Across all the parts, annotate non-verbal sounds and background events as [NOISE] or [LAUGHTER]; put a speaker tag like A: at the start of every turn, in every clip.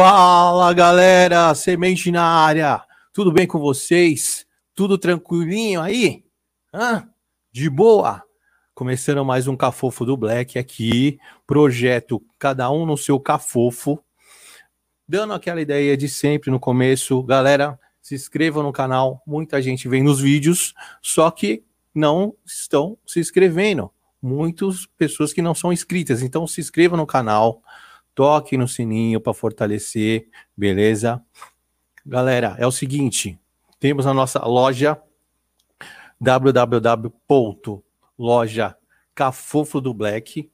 A: Fala galera, semente na área, tudo bem com vocês? Tudo tranquilinho aí? Hã? De boa? Começando mais um Cafofo do Black aqui, projeto cada um no seu cafofo, dando aquela ideia de sempre no começo, galera, se inscrevam no canal, muita gente vem nos vídeos, só que não estão se inscrevendo, muitas pessoas que não são inscritas, então se inscreva no canal, toque no sininho para fortalecer, beleza? Galera, é o seguinte, temos a nossa loja www.loja Cafofo do Black,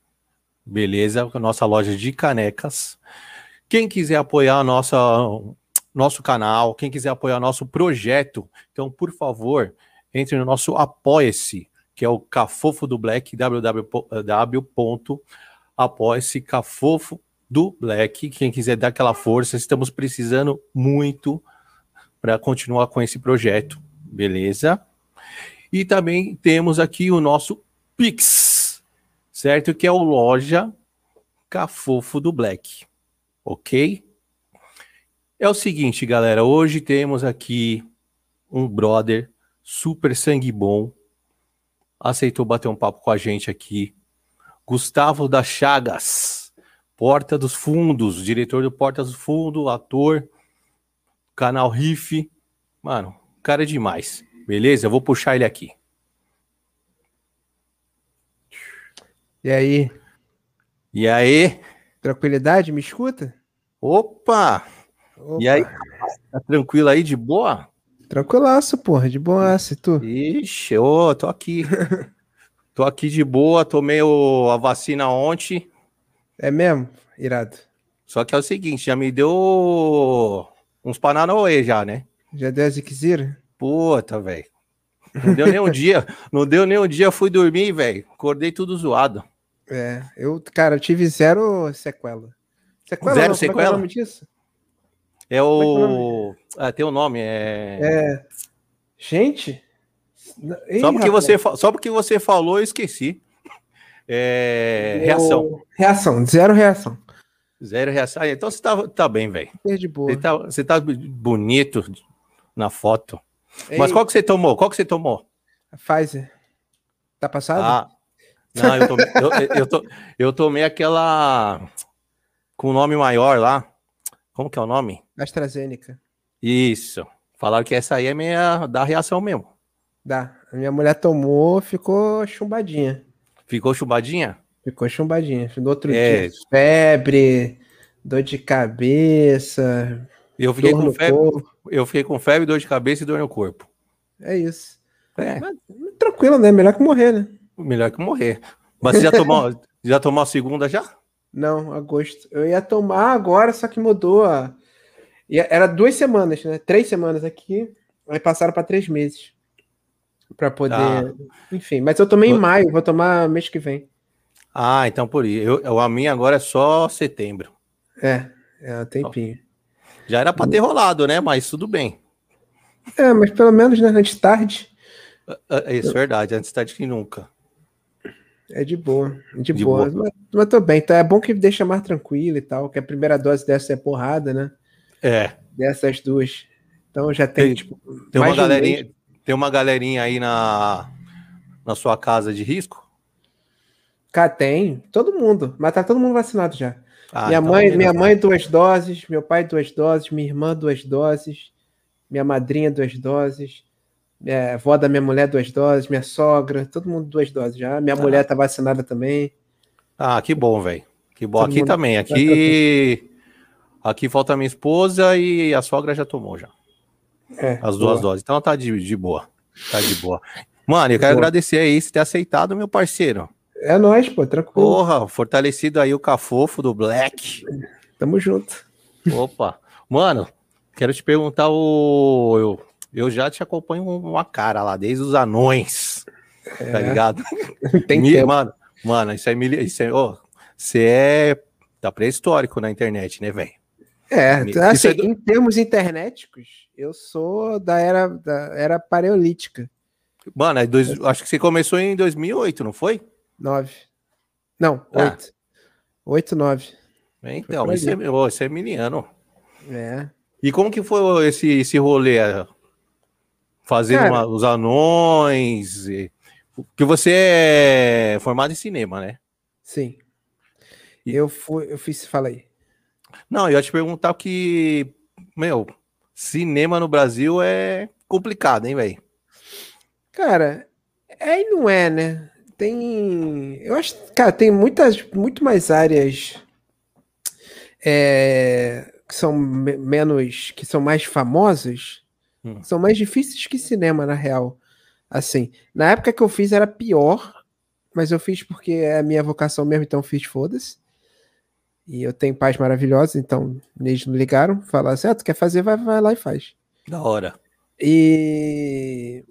A: beleza? Nossa loja de canecas. Quem quiser apoiar a nossa nosso canal, quem quiser apoiar nosso projeto, então, por favor, entre no nosso Apoia-se, que é o Cafofo do Black, www.apoia-se Cafofo do Black. Quem quiser dar aquela força, estamos precisando muito para continuar com esse projeto, beleza? E também temos aqui o nosso Pix, certo? Que é o loja Cafofo do Black, ok? É o seguinte, galera, hoje temos aqui um brother super sangue bom, aceitou bater um papo com a gente aqui, Gustavo das Chagas. Porta dos Fundos, diretor do Porta dos Fundos, ator, canal Riff. Mano, cara é demais. Beleza? Eu vou puxar ele aqui.
B: E aí?
A: E aí?
B: Tranquilidade? Me escuta?
A: Opa! Opa. E aí? Tá tranquilo aí, de boa?
B: Tranquilaço, porra, de boaça, e tu?
A: Ixi, ô, tô aqui. [LAUGHS] tô aqui de boa, tomei o, a vacina ontem.
B: É mesmo? Irado.
A: Só que é o seguinte, já me deu uns Pananoê já, né?
B: Já deu as Iquizira?
A: Puta, velho. Não deu nem um [LAUGHS] dia. Não deu nem um dia, fui dormir, velho. Acordei tudo zoado.
B: É, eu, cara, tive zero sequela.
A: Sequela zero não, sequela? Como é, é o nome disso? É o. É, é? Ah, tem o um nome, é.
B: É. Gente.
A: Ei, só, porque você, só porque você falou, eu esqueci. É, reação.
B: Reação, zero reação.
A: Zero reação. Ah, então você tá, tá bem, velho. Você tá, você tá bonito na foto. Ei. Mas qual que você tomou? Qual que você tomou?
B: A Pfizer. Tá passado?
A: Ah, não, eu tomei, eu, eu, to, eu tomei aquela com o nome maior lá. Como que é o nome?
B: AstraZeneca.
A: Isso. Falaram que essa aí é meia da reação mesmo.
B: Dá. A minha mulher tomou, ficou chumbadinha.
A: Ficou chumbadinha?
B: Ficou chumbadinha. No outro é. dia, febre, dor de cabeça.
A: Eu fiquei com febre. Corpo. Eu fiquei com febre, dor de cabeça e dor no corpo.
B: É isso. É. Mas, tranquilo, né? Melhor que morrer, né?
A: Melhor que morrer. Mas você já tomou, [LAUGHS] já tomou a segunda já?
B: Não, agosto. Eu ia tomar agora, só que mudou a. Era duas semanas, né? Três semanas aqui. Aí passaram para três meses para poder. Ah. Enfim, mas eu tomei em maio, vou tomar mês que vem.
A: Ah, então por isso. Eu, a minha agora é só setembro.
B: É, é um tempinho.
A: Já era para ter rolado, né? Mas tudo bem.
B: É, mas pelo menos né, antes tarde.
A: É isso, verdade. Antes tarde que nunca.
B: É de boa, de, de boa. boa. Mas, mas tô bem, então é bom que deixa mais tranquilo e tal, que a primeira dose dessa é porrada, né?
A: É.
B: Dessas duas. Então já tem, tem tipo.
A: Tem uma galerinha. Um tem uma galerinha aí na, na sua casa de risco?
B: Cá tem, todo mundo, mas tá todo mundo vacinado já. Ah, minha então mãe, minha mãe duas doses, meu pai duas doses, minha irmã duas doses, minha madrinha duas doses, minha avó da minha mulher duas doses, minha sogra, todo mundo duas doses já. Minha ah. mulher tá vacinada também.
A: Ah, que bom, velho. Que bom. Todo aqui também. Aqui, aqui falta minha esposa e a sogra já tomou já. É, as duas boa. doses. Então tá de, de boa. Tá de boa. Mano, eu quero boa. agradecer aí você ter aceitado, meu parceiro.
B: É nóis, pô, tranquilo.
A: Porra, fortalecido aí o cafofo do Black.
B: Tamo junto.
A: Opa. Mano, quero te perguntar o. Eu, eu já te acompanho uma cara lá, desde os anões. É. Tá ligado?
B: Tem Me, tempo.
A: Mano, mano, isso é. Isso é oh, você é. Tá pré-histórico na internet, né, velho?
B: É, assim, é do... em termos internéticos, eu sou da era, da era paleolítica.
A: Mano, é dois, acho que você começou em 2008, não foi?
B: 9. Não, 8. Ah. 8, 9.
A: Então, você, é, você é miliano. É. E como que foi esse, esse rolê? Fazendo Cara, uma, os anões. E... Porque você é formado em cinema, né?
B: Sim. E... Eu fui, eu fiz, fala aí.
A: Não, eu ia te perguntar que, meu, cinema no Brasil é complicado, hein, velho?
B: Cara, é e não é, né? Tem. Eu acho. Cara, tem muitas, muito mais áreas é, que são menos. que são mais famosas. Hum. São mais difíceis que cinema, na real. Assim, na época que eu fiz era pior, mas eu fiz porque é a minha vocação mesmo, então fiz foda-se. E eu tenho pais maravilhosos, então eles não ligaram, falaram assim: ah, tu quer fazer, vai, vai lá e faz.
A: Da hora.
B: E.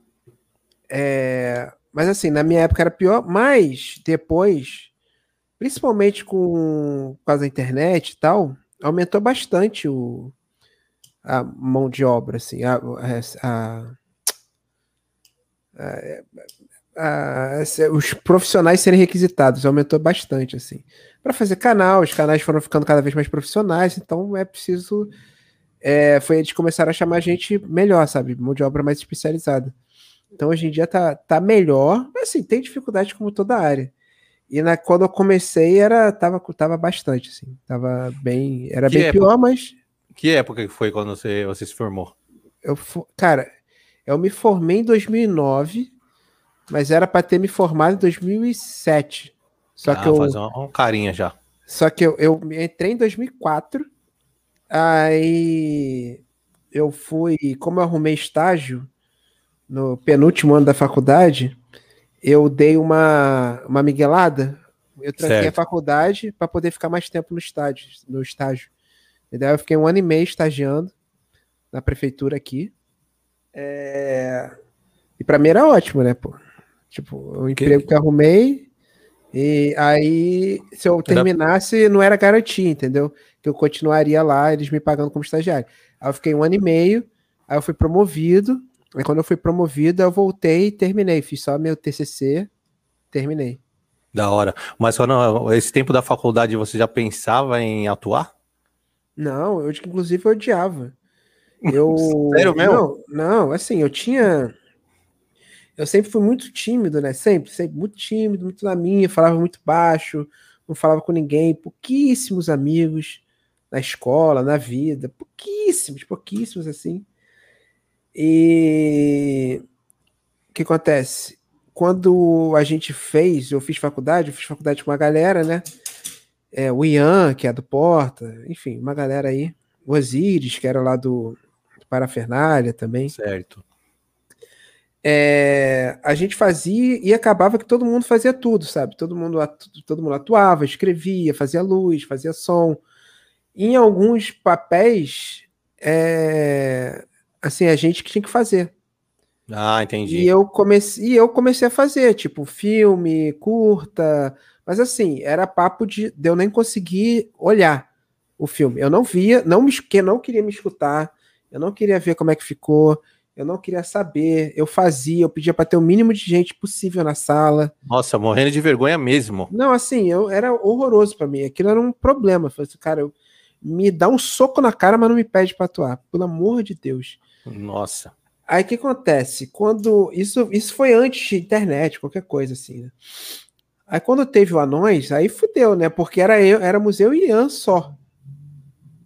B: É, mas assim, na minha época era pior, mas depois, principalmente com, com a internet e tal, aumentou bastante o, a mão de obra, assim, a, a, a, os profissionais serem requisitados, aumentou bastante, assim. Para fazer canal, os canais foram ficando cada vez mais profissionais, então é preciso. É, foi eles começaram a chamar a gente melhor, sabe? Mão de obra mais especializada. Então hoje em dia tá, tá melhor, mas assim, tem dificuldade como toda área. E na, quando eu comecei, era, tava, tava bastante, assim. Tava bem. Era que bem época, pior, mas.
A: Que época que foi quando você, você se formou?
B: Eu, cara, eu me formei em 2009, mas era para ter me formado em 2007. Só ah, que eu.
A: Fazer uma carinha já.
B: Só que eu, eu entrei em 2004. Aí eu fui. Como eu arrumei estágio no penúltimo ano da faculdade, eu dei uma, uma miguelada. Eu tranquei certo. a faculdade para poder ficar mais tempo no estágio. No estágio. E daí eu fiquei um ano e meio estagiando na prefeitura aqui. É... E para mim era ótimo, né, pô? Tipo, o emprego que, que eu arrumei. E aí, se eu terminasse, não era garantia, entendeu? Que eu continuaria lá, eles me pagando como estagiário. Aí eu fiquei um ano e meio, aí eu fui promovido. Aí quando eu fui promovido, eu voltei e terminei. Fiz só meu TCC, terminei.
A: Da hora. Mas quando esse tempo da faculdade você já pensava em atuar?
B: Não, eu inclusive eu odiava. Eu [LAUGHS]
A: Sério mesmo?
B: Não, não, assim, eu tinha eu sempre fui muito tímido, né? Sempre, sempre muito tímido, muito na minha, falava muito baixo, não falava com ninguém, pouquíssimos amigos na escola, na vida, pouquíssimos, pouquíssimos assim. E o que acontece? Quando a gente fez, eu fiz faculdade, eu fiz faculdade com uma galera, né? É, o Ian, que é do Porta, enfim, uma galera aí. O Osiris, que era lá do, do Parafernália também.
A: Certo.
B: É, a gente fazia e acabava que todo mundo fazia tudo, sabe? Todo mundo, todo mundo atuava, escrevia, fazia luz, fazia som. Em alguns papéis, é, assim, a gente que tinha que fazer.
A: Ah, entendi.
B: E eu comecei, e eu comecei a fazer, tipo, filme, curta, mas assim, era papo de, de eu nem conseguir olhar o filme. Eu não via, não me, não queria me escutar, eu não queria ver como é que ficou, eu não queria saber, eu fazia, eu pedia para ter o mínimo de gente possível na sala.
A: Nossa, morrendo de vergonha mesmo.
B: Não, assim, eu era horroroso para mim, aquilo era um problema. Eu falei assim, cara, eu, me dá um soco na cara, mas não me pede para atuar, pelo amor de Deus.
A: Nossa.
B: Aí o que acontece? Quando. Isso, isso foi antes de internet, qualquer coisa assim, né? Aí quando teve o Anões, aí fudeu, né? Porque era eu, era museu e Ian só.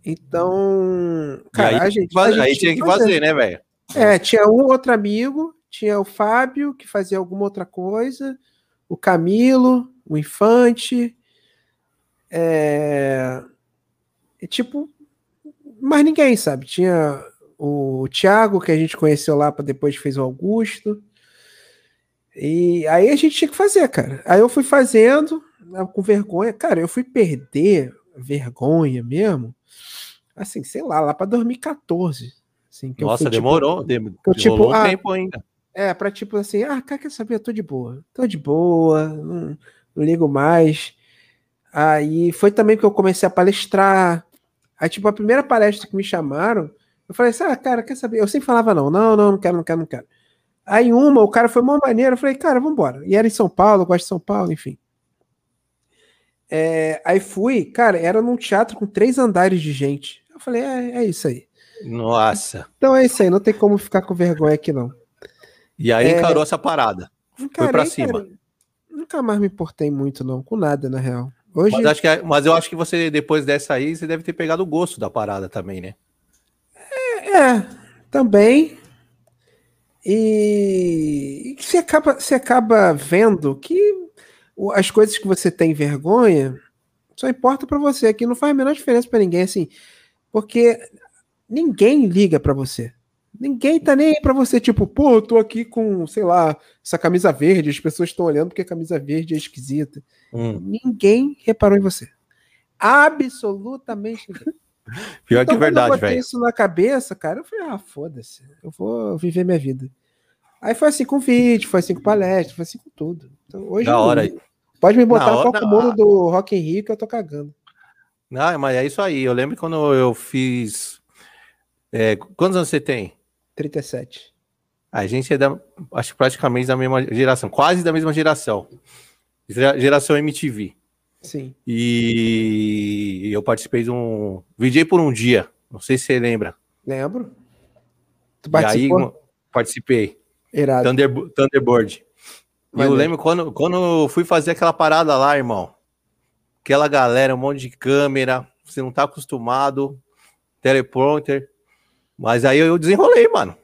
B: Então.
A: Cara, aí, a gente, a gente aí tinha que fazer, fazer né, velho?
B: É, tinha um outro amigo, tinha o Fábio, que fazia alguma outra coisa, o Camilo, o Infante. É... Tipo, mais ninguém, sabe? Tinha o Thiago, que a gente conheceu lá para depois fez o Augusto. E aí a gente tinha que fazer, cara. Aí eu fui fazendo, né, com vergonha. Cara, eu fui perder vergonha mesmo, assim, sei lá, lá para 2014. Assim,
A: Nossa,
B: fui,
A: tipo, demorou, tipo, demorou
B: tipo,
A: um tempo ainda.
B: É, pra tipo assim, ah, cara, quer saber? Eu tô de boa. Tô de boa, não, não ligo mais. Aí foi também que eu comecei a palestrar. Aí, tipo, a primeira palestra que me chamaram, eu falei assim, ah, cara, quer saber? Eu sempre falava não, não, não, não quero, não quero, não quero. Aí uma, o cara foi uma maneira, eu falei, cara, vambora. E era em São Paulo, eu gosto de São Paulo, enfim. É, aí fui, cara, era num teatro com três andares de gente. Eu Eu falei, é, é isso aí.
A: Nossa.
B: Então é isso aí, não tem como ficar com vergonha aqui, não.
A: E aí é... encarou essa parada. Encarei, Foi pra cima. Cara,
B: nunca mais me importei muito, não, com nada, na real. Hoje...
A: Mas, acho que, é, mas eu acho que você, depois dessa aí, você deve ter pegado o gosto da parada também, né?
B: É, é também. E, e você, acaba, você acaba vendo que as coisas que você tem vergonha só importa para você, que não faz a menor diferença para ninguém, assim, porque ninguém liga para você. Ninguém tá nem aí pra você, tipo, pô, eu tô aqui com, sei lá, essa camisa verde, as pessoas estão olhando porque a camisa verde é esquisita. Hum. Ninguém reparou em você. Absolutamente ninguém. [LAUGHS]
A: Pior então, que verdade, velho. Eu botei
B: isso na cabeça, cara, eu falei, ah, foda-se, eu vou viver minha vida. Aí foi assim com vídeo, foi assim com palestra, foi assim com tudo. Então, hoje
A: da hora.
B: Pode me botar no palco mundo do Rock in Rio que eu tô cagando.
A: Não, mas é isso aí. Eu lembro quando eu fiz. É, quantos anos você tem?
B: 37.
A: A gente é da, acho praticamente da mesma geração, quase da mesma geração. Geração MTV.
B: Sim.
A: E eu participei de um. VJ por um dia. Não sei se você lembra.
B: Lembro.
A: Tu participou? E aí, participei.
B: Irado.
A: Thunder, Thunderbird. E eu lembro quando, quando fui fazer aquela parada lá, irmão. Aquela galera, um monte de câmera, você não tá acostumado, teleprompter. Mas aí eu desenrolei, mano.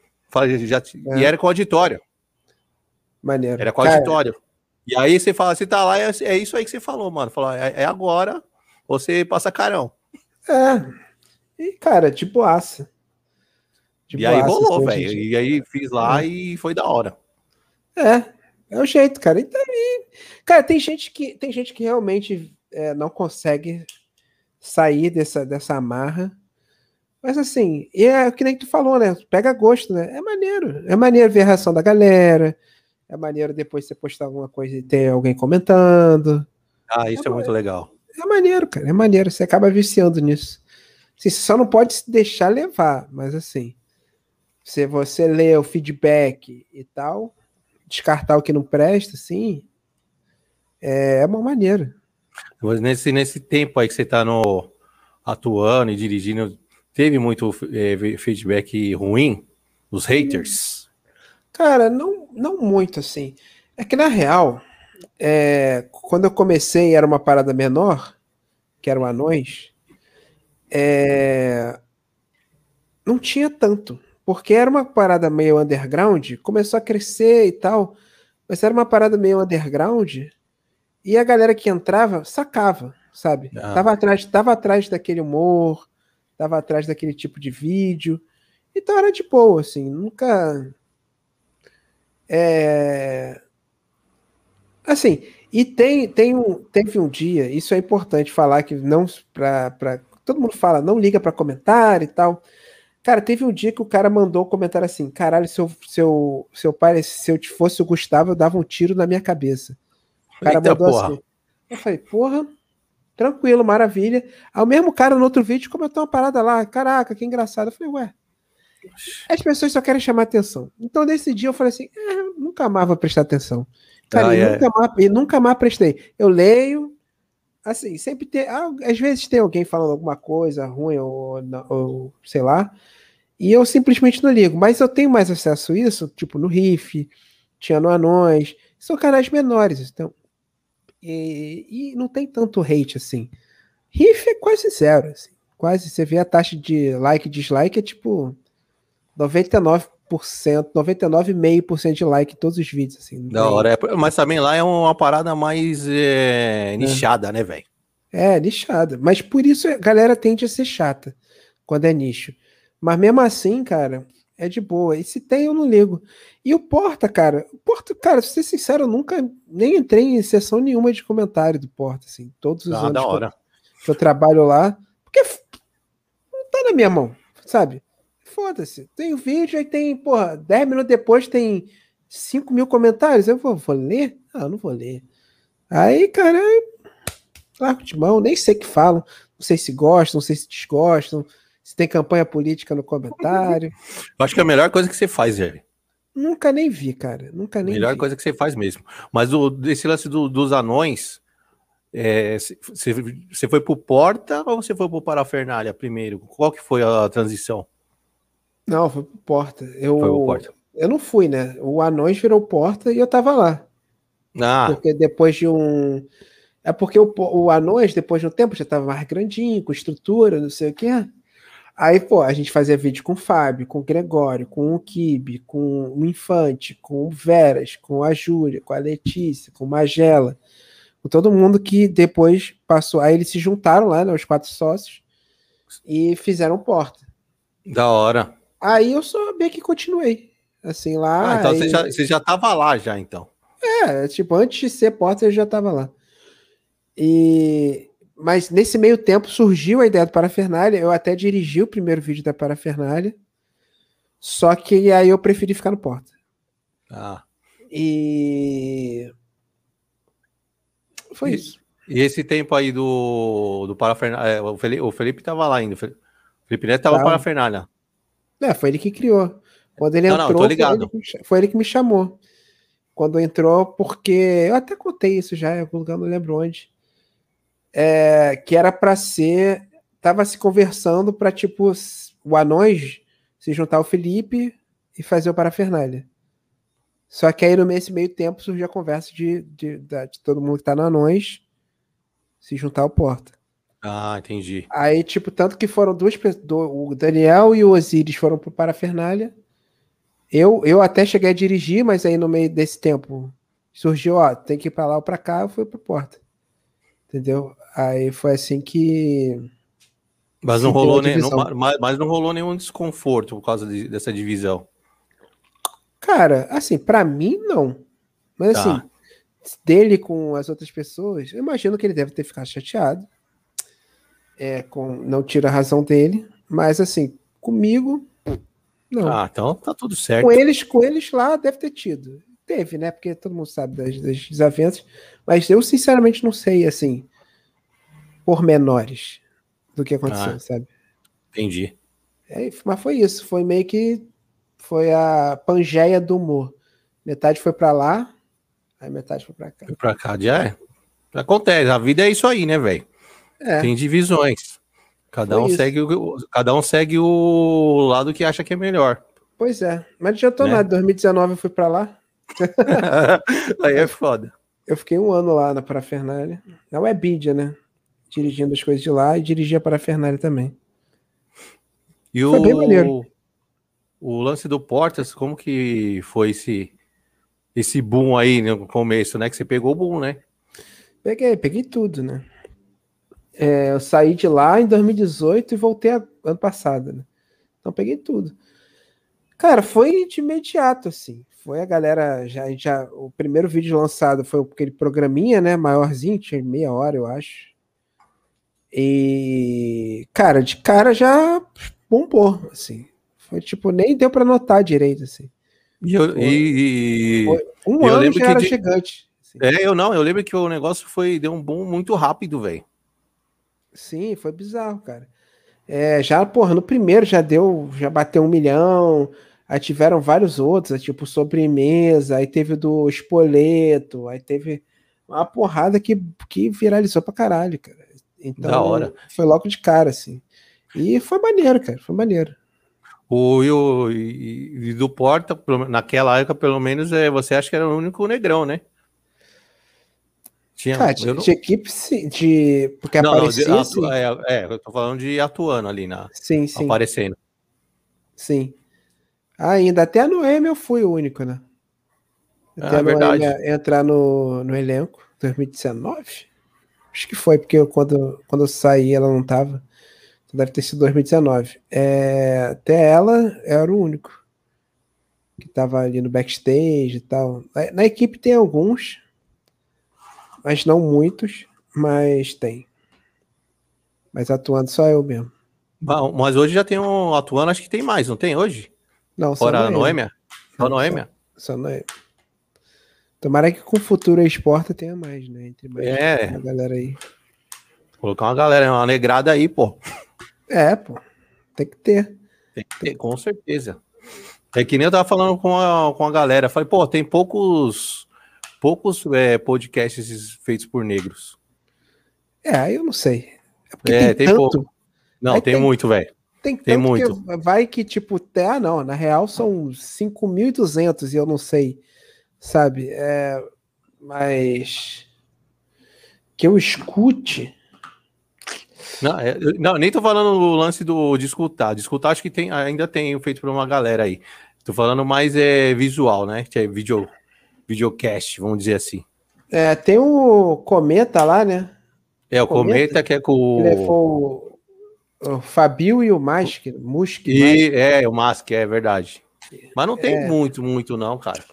A: Já, é. E era com auditório.
B: Maneiro.
A: Era com auditório. E aí você fala, você tá lá, é, é isso aí que você falou, mano. Falou, é, é agora, você passa carão.
B: É. E, cara, tipo aça.
A: Tipo e aí aço, rolou, velho. Gente... E aí fiz lá é. e foi da hora.
B: É, é o jeito, cara. E... Cara, tem gente que, tem gente que realmente é, não consegue sair dessa, dessa amarra mas assim, é o que nem tu falou, né? Pega gosto, né? É maneiro. É maneiro ver a reação da galera. É maneiro depois você postar alguma coisa e ter alguém comentando.
A: Ah, isso é, é muito legal.
B: É maneiro, cara. É maneiro. Você acaba viciando nisso. Assim, você só não pode se deixar levar, mas assim, se você lê o feedback e tal, descartar o que não presta, assim, é, é uma maneira.
A: Nesse, nesse tempo aí que você tá no, atuando e dirigindo, Teve muito é, feedback ruim dos haters?
B: Cara, não, não muito assim. É que na real, é, quando eu comecei era uma parada menor, que eram anões, é, não tinha tanto, porque era uma parada meio underground, começou a crescer e tal, mas era uma parada meio underground, e a galera que entrava sacava, sabe? Ah. Tava atrás, tava atrás daquele humor, tava atrás daquele tipo de vídeo. Então era de boa, assim, nunca. É... Assim, e tem, tem um, teve um dia, isso é importante falar que não para todo mundo fala, não liga para comentário e tal. Cara, teve um dia que o cara mandou um comentário assim: caralho, se eu, seu seu pai, se eu fosse o Gustavo, eu dava um tiro na minha cabeça. O cara Eita mandou porra. assim. Eu falei, porra, Tranquilo, maravilha. Aí o mesmo cara no outro vídeo comentou uma parada lá. Caraca, que engraçado. Eu falei, ué. As pessoas só querem chamar atenção. Então, nesse dia, eu falei assim: é, nunca mais vou prestar atenção. Cara, ah, é. nunca, mais, nunca mais prestei. Eu leio, assim, sempre tem. Ah, às vezes tem alguém falando alguma coisa ruim ou, ou, sei lá, e eu simplesmente não ligo. Mas eu tenho mais acesso a isso, tipo no Riff, tinha no Anões, são canais menores. Então, e, e, não tem tanto hate assim. Riff é quase zero, assim. Quase você vê a taxa de like e dislike é tipo 99%, 99,5% de like em todos os vídeos, assim.
A: Da hora, é, mas também lá é uma parada mais é, nichada, é. né, velho?
B: É, nichada. Mas por isso a galera tende a ser chata quando é nicho. Mas mesmo assim, cara, é de boa. E se tem, eu não ligo. E o Porta, cara, o Porta, cara, pra ser sincero, eu nunca nem entrei em sessão nenhuma de comentário do Porta, assim, todos os ah, anos. Que, eu, que eu trabalho lá, porque não tá na minha mão, sabe? Foda-se. Tem o vídeo, aí tem, porra, 10 minutos depois tem 5 mil comentários. Eu vou, vou ler? Ah, eu não vou ler. Aí, cara, largo de mão, nem sei o que falam, não sei se gostam, não sei se desgostam se tem campanha política no comentário. [LAUGHS]
A: Eu acho que é a melhor coisa que você faz, Jerry.
B: Nunca nem vi, cara. Nunca nem
A: Melhor
B: vi.
A: coisa que você faz mesmo. Mas o, esse lance do, dos anões, É, você foi pro Porta ou você foi pro Parafernália primeiro? Qual que foi a transição?
B: Não, foi pro Porta. Eu, foi pro Porta. eu não fui, né? O Anões virou Porta e eu tava lá. Ah. Porque depois de um. É porque o, o Anões, depois de um tempo, já tava mais grandinho, com estrutura, não sei o quê. Aí, pô, a gente fazia vídeo com o Fábio, com o Gregório, com o Kibe, com o Infante, com o Veras, com a Júlia, com a Letícia, com o Magela, com todo mundo que depois passou. Aí eles se juntaram lá, né, os quatro sócios, e fizeram porta.
A: Da hora.
B: Aí eu só que continuei. Assim, lá.
A: Ah, então
B: aí...
A: você, já, você já tava lá já, então.
B: É, tipo, antes de ser porta, eu já tava lá. E mas nesse meio tempo surgiu a ideia do Parafernália. Eu até dirigi o primeiro vídeo da Parafernália. Só que aí eu preferi ficar no Porta.
A: Ah.
B: E. Foi
A: e,
B: isso.
A: E esse tempo aí do, do Parafernália. É, o Felipe, o Felipe tava lá ainda. O Felipe Neto tava no Parafernália.
B: É, foi ele que criou. Quando ele não, entrou,
A: não, foi, ele
B: que, foi ele que me chamou. Quando entrou, porque. Eu até contei isso já em algum lugar, não lembro onde é, que era para ser. Tava se conversando para tipo o Anões se juntar ao Felipe e fazer o Parafernália. Só que aí, nesse meio tempo, surgiu a conversa de, de, de, de todo mundo que tá no Anões se juntar ao Porta.
A: Ah, entendi.
B: Aí, tipo, tanto que foram duas pessoas. O Daniel e o Osiris foram pro Parafernália. Eu, eu até cheguei a dirigir, mas aí no meio desse tempo surgiu, ó, tem que ir pra lá ou pra cá, eu fui pro Porta. Entendeu? Aí foi assim que.
A: Mas não rolou nem, não, mas, mas, não rolou nenhum desconforto por causa de, dessa divisão.
B: Cara, assim, para mim não. Mas tá. assim, dele com as outras pessoas, eu imagino que ele deve ter ficado chateado. É, com, não tira a razão dele, mas assim, comigo, não.
A: Ah, então tá tudo certo.
B: Com eles, com eles lá deve ter tido. Teve, né? Porque todo mundo sabe das, das desavenças, mas eu sinceramente não sei assim pormenores do que aconteceu, ah, sabe?
A: Entendi.
B: É, mas foi isso, foi meio que foi a pangeia do humor. Metade foi para lá, aí metade foi para cá.
A: Foi para cá, já é. Acontece, a vida é isso aí, né, velho? É. Tem divisões. Cada um, segue o, cada um segue o lado que acha que é melhor.
B: Pois é, mas já tô né? nada. 2019 eu fui para lá. [LAUGHS]
A: aí é foda.
B: Eu fiquei um ano lá na Parafernália. Na Webidia, né? Dirigindo as coisas de lá e dirigia para a Fernália também.
A: E foi o, bem maneiro. O lance do Portas, como que foi esse, esse boom aí no começo, né? Que você pegou o boom, né?
B: Peguei, peguei tudo, né? É, eu saí de lá em 2018 e voltei a, ano passado, né? Então peguei tudo. Cara, foi de imediato, assim. Foi a galera já, já. O primeiro vídeo lançado foi aquele programinha, né? Maiorzinho, tinha meia hora, eu acho. E, cara, de cara já bombou, assim. Foi tipo, nem deu para notar direito, assim.
A: E, eu, foi, e,
B: foi um eu ano já era de, gigante.
A: Assim. É, eu não, eu lembro que o negócio foi, deu um boom muito rápido, velho.
B: Sim, foi bizarro, cara. É, já, porra, no primeiro já deu, já bateu um milhão, aí tiveram vários outros, tipo sobremesa, aí teve o do espoleto, aí teve uma porrada que, que viralizou pra caralho, cara. Então, da hora. foi logo de cara, assim. E foi maneiro, cara, foi maneiro.
A: O, e, o, e, e do Porta, naquela época, pelo menos, é, você acha que era o único negrão, né?
B: Tinha, cara, de, não... de equipe, de. Porque não, aparecia. Não,
A: atu... é, é, eu tô falando de atuando ali na.
B: Sim, sim.
A: Aparecendo.
B: Sim. Ainda até a Noemi eu fui o único, né? Até ah, a Noemi entrar no, no elenco, 2019. Acho que foi, porque eu, quando, quando eu saí ela não tava. Então deve ter sido 2019. É, até ela era o único que tava ali no backstage e tal. Na equipe tem alguns, mas não muitos, mas tem. Mas atuando só eu mesmo.
A: Bom, mas hoje já tem um atuando, acho que tem mais, não tem hoje?
B: Não,
A: só Fora a Noêmia? Só Noêmia?
B: Só, só Noêmia. Tomara que com o futuro a esporta tenha mais, né? Entre mais
A: é.
B: a galera aí.
A: Colocar uma galera, uma negrada aí, pô.
B: É, pô. Tem que ter.
A: Tem que ter, com certeza. É que nem eu tava falando com a, com a galera. Falei, pô, tem poucos poucos é, podcasts feitos por negros.
B: É, eu não sei.
A: É, é tem, tem pouco. Não, tem, tem, muito, velho.
B: Tem, tem muito. vai que, tipo, ah, não, na real são 5.200 e eu não sei, sabe? É, mas que eu escute.
A: Não, é, não, nem tô falando o lance do, de escutar. De escutar, acho que tem, ainda tem feito por uma galera aí. Tô falando mais é, visual, né? Que é video, videocast, vamos dizer assim.
B: É, tem o Cometa lá, né?
A: É, o Cometa, Cometa que é com
B: o. Ele o, o Fabio e o Mask, Musk.
A: E, é, o Mask, é verdade. Mas não tem é. muito, muito, não, cara.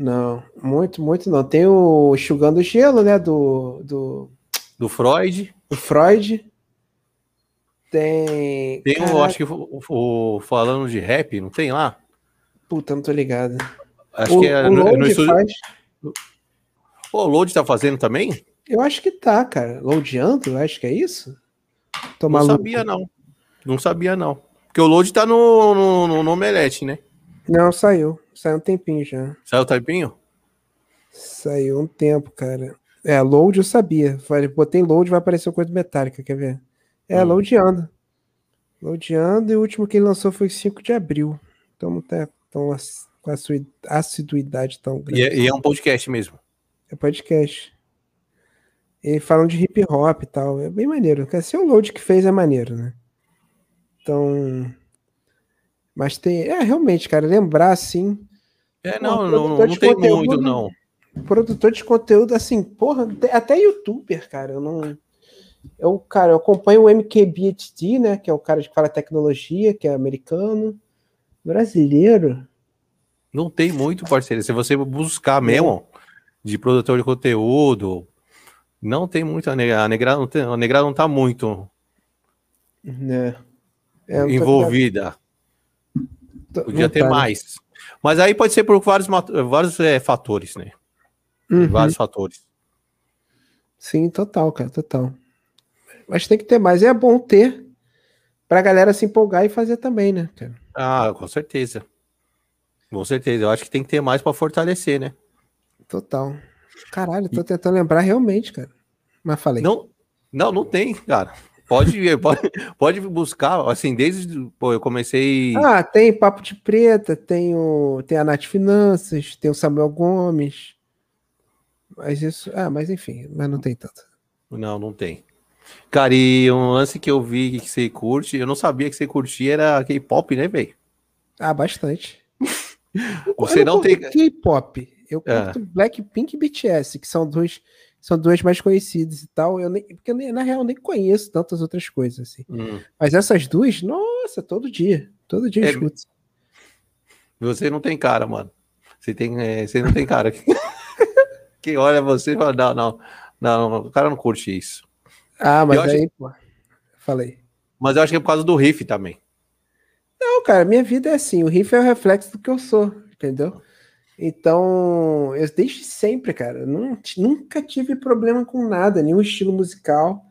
B: Não, muito, muito não. Tem o Enxugando Gelo, né? Do. Do,
A: do Freud.
B: Do Freud. Tem.
A: Tem o, acho que o, o, falando de rap, não tem lá?
B: Puta, não tô ligado.
A: Acho o, que é. O no, no estúdio... faz... o Load tá fazendo também?
B: Eu acho que tá, cara. Loadando, acho que é isso.
A: Tô não maluco. sabia, não. Não sabia, não. Porque o Load tá no, no, no, no Omelete, né?
B: Não, saiu. Saiu um tempinho já.
A: Saiu um tempinho?
B: Saiu um tempo, cara. É, load eu sabia. Falei, botei load, vai aparecer coisa metálica, quer ver? É, hum. loadando. Loadando, e o último que ele lançou foi 5 de abril. Então não tá tão com a sua assiduidade tão
A: grande. E é, e é um podcast mesmo.
B: É podcast. E falam de hip hop e tal. É bem maneiro. Quer ser o load que fez é maneiro, né? Então. Mas tem. É, realmente, cara, lembrar assim.
A: É, não, não, não, não tem muito, não.
B: Produtor de conteúdo, assim, porra, até youtuber, cara. Eu não. Eu, cara, eu acompanho o MKBHD, né? Que é o cara que fala tecnologia, que é americano. Brasileiro.
A: Não tem muito, parceiro. Se você buscar mesmo de produtor de conteúdo, não tem muito. A negra, a negra, não, tem, a negra não tá muito
B: é.
A: É, envolvida. Tô, Podia ter tá, né? Mas aí pode ser por vários, vários é, fatores, né? Uhum. Vários fatores.
B: Sim, total, cara, total. Mas tem que ter mais. E é bom ter pra galera se empolgar e fazer também, né, cara?
A: Ah, com certeza. Com certeza. Eu acho que tem que ter mais para fortalecer, né?
B: Total. Caralho, tô tentando lembrar realmente, cara. Mas falei.
A: Não, não, não tem, cara. Pode, pode, [LAUGHS] pode buscar, assim, desde. Pô, eu comecei.
B: Ah, tem Papo de Preta, tem, o, tem a Nath Finanças, tem o Samuel Gomes. Mas isso. Ah, mas enfim, mas não tem tanto.
A: Não, não tem. Cara, e um lance que eu vi que você curte, eu não sabia que você curtia era K-pop, né, velho?
B: Ah, bastante. [LAUGHS]
A: você não, não tem.
B: K-pop. Eu é. curto é. Blackpink e BTS, que são dois são duas mais conhecidas e tal. Eu nem, porque eu, na real nem conheço tantas outras coisas assim. Hum. Mas essas duas, nossa, todo dia, todo dia é, eu escuto.
A: Você não tem cara, mano. Você tem, é, você não tem cara. [LAUGHS] Quem olha você fala, não, não, não, o cara não curte isso.
B: Ah, mas aí, acho... pô, falei.
A: Mas eu acho que é por causa do riff também.
B: Não, cara, minha vida é assim, o riff é o reflexo do que eu sou, entendeu? Então, eu desde sempre, cara, não, nunca tive problema com nada, nenhum estilo musical.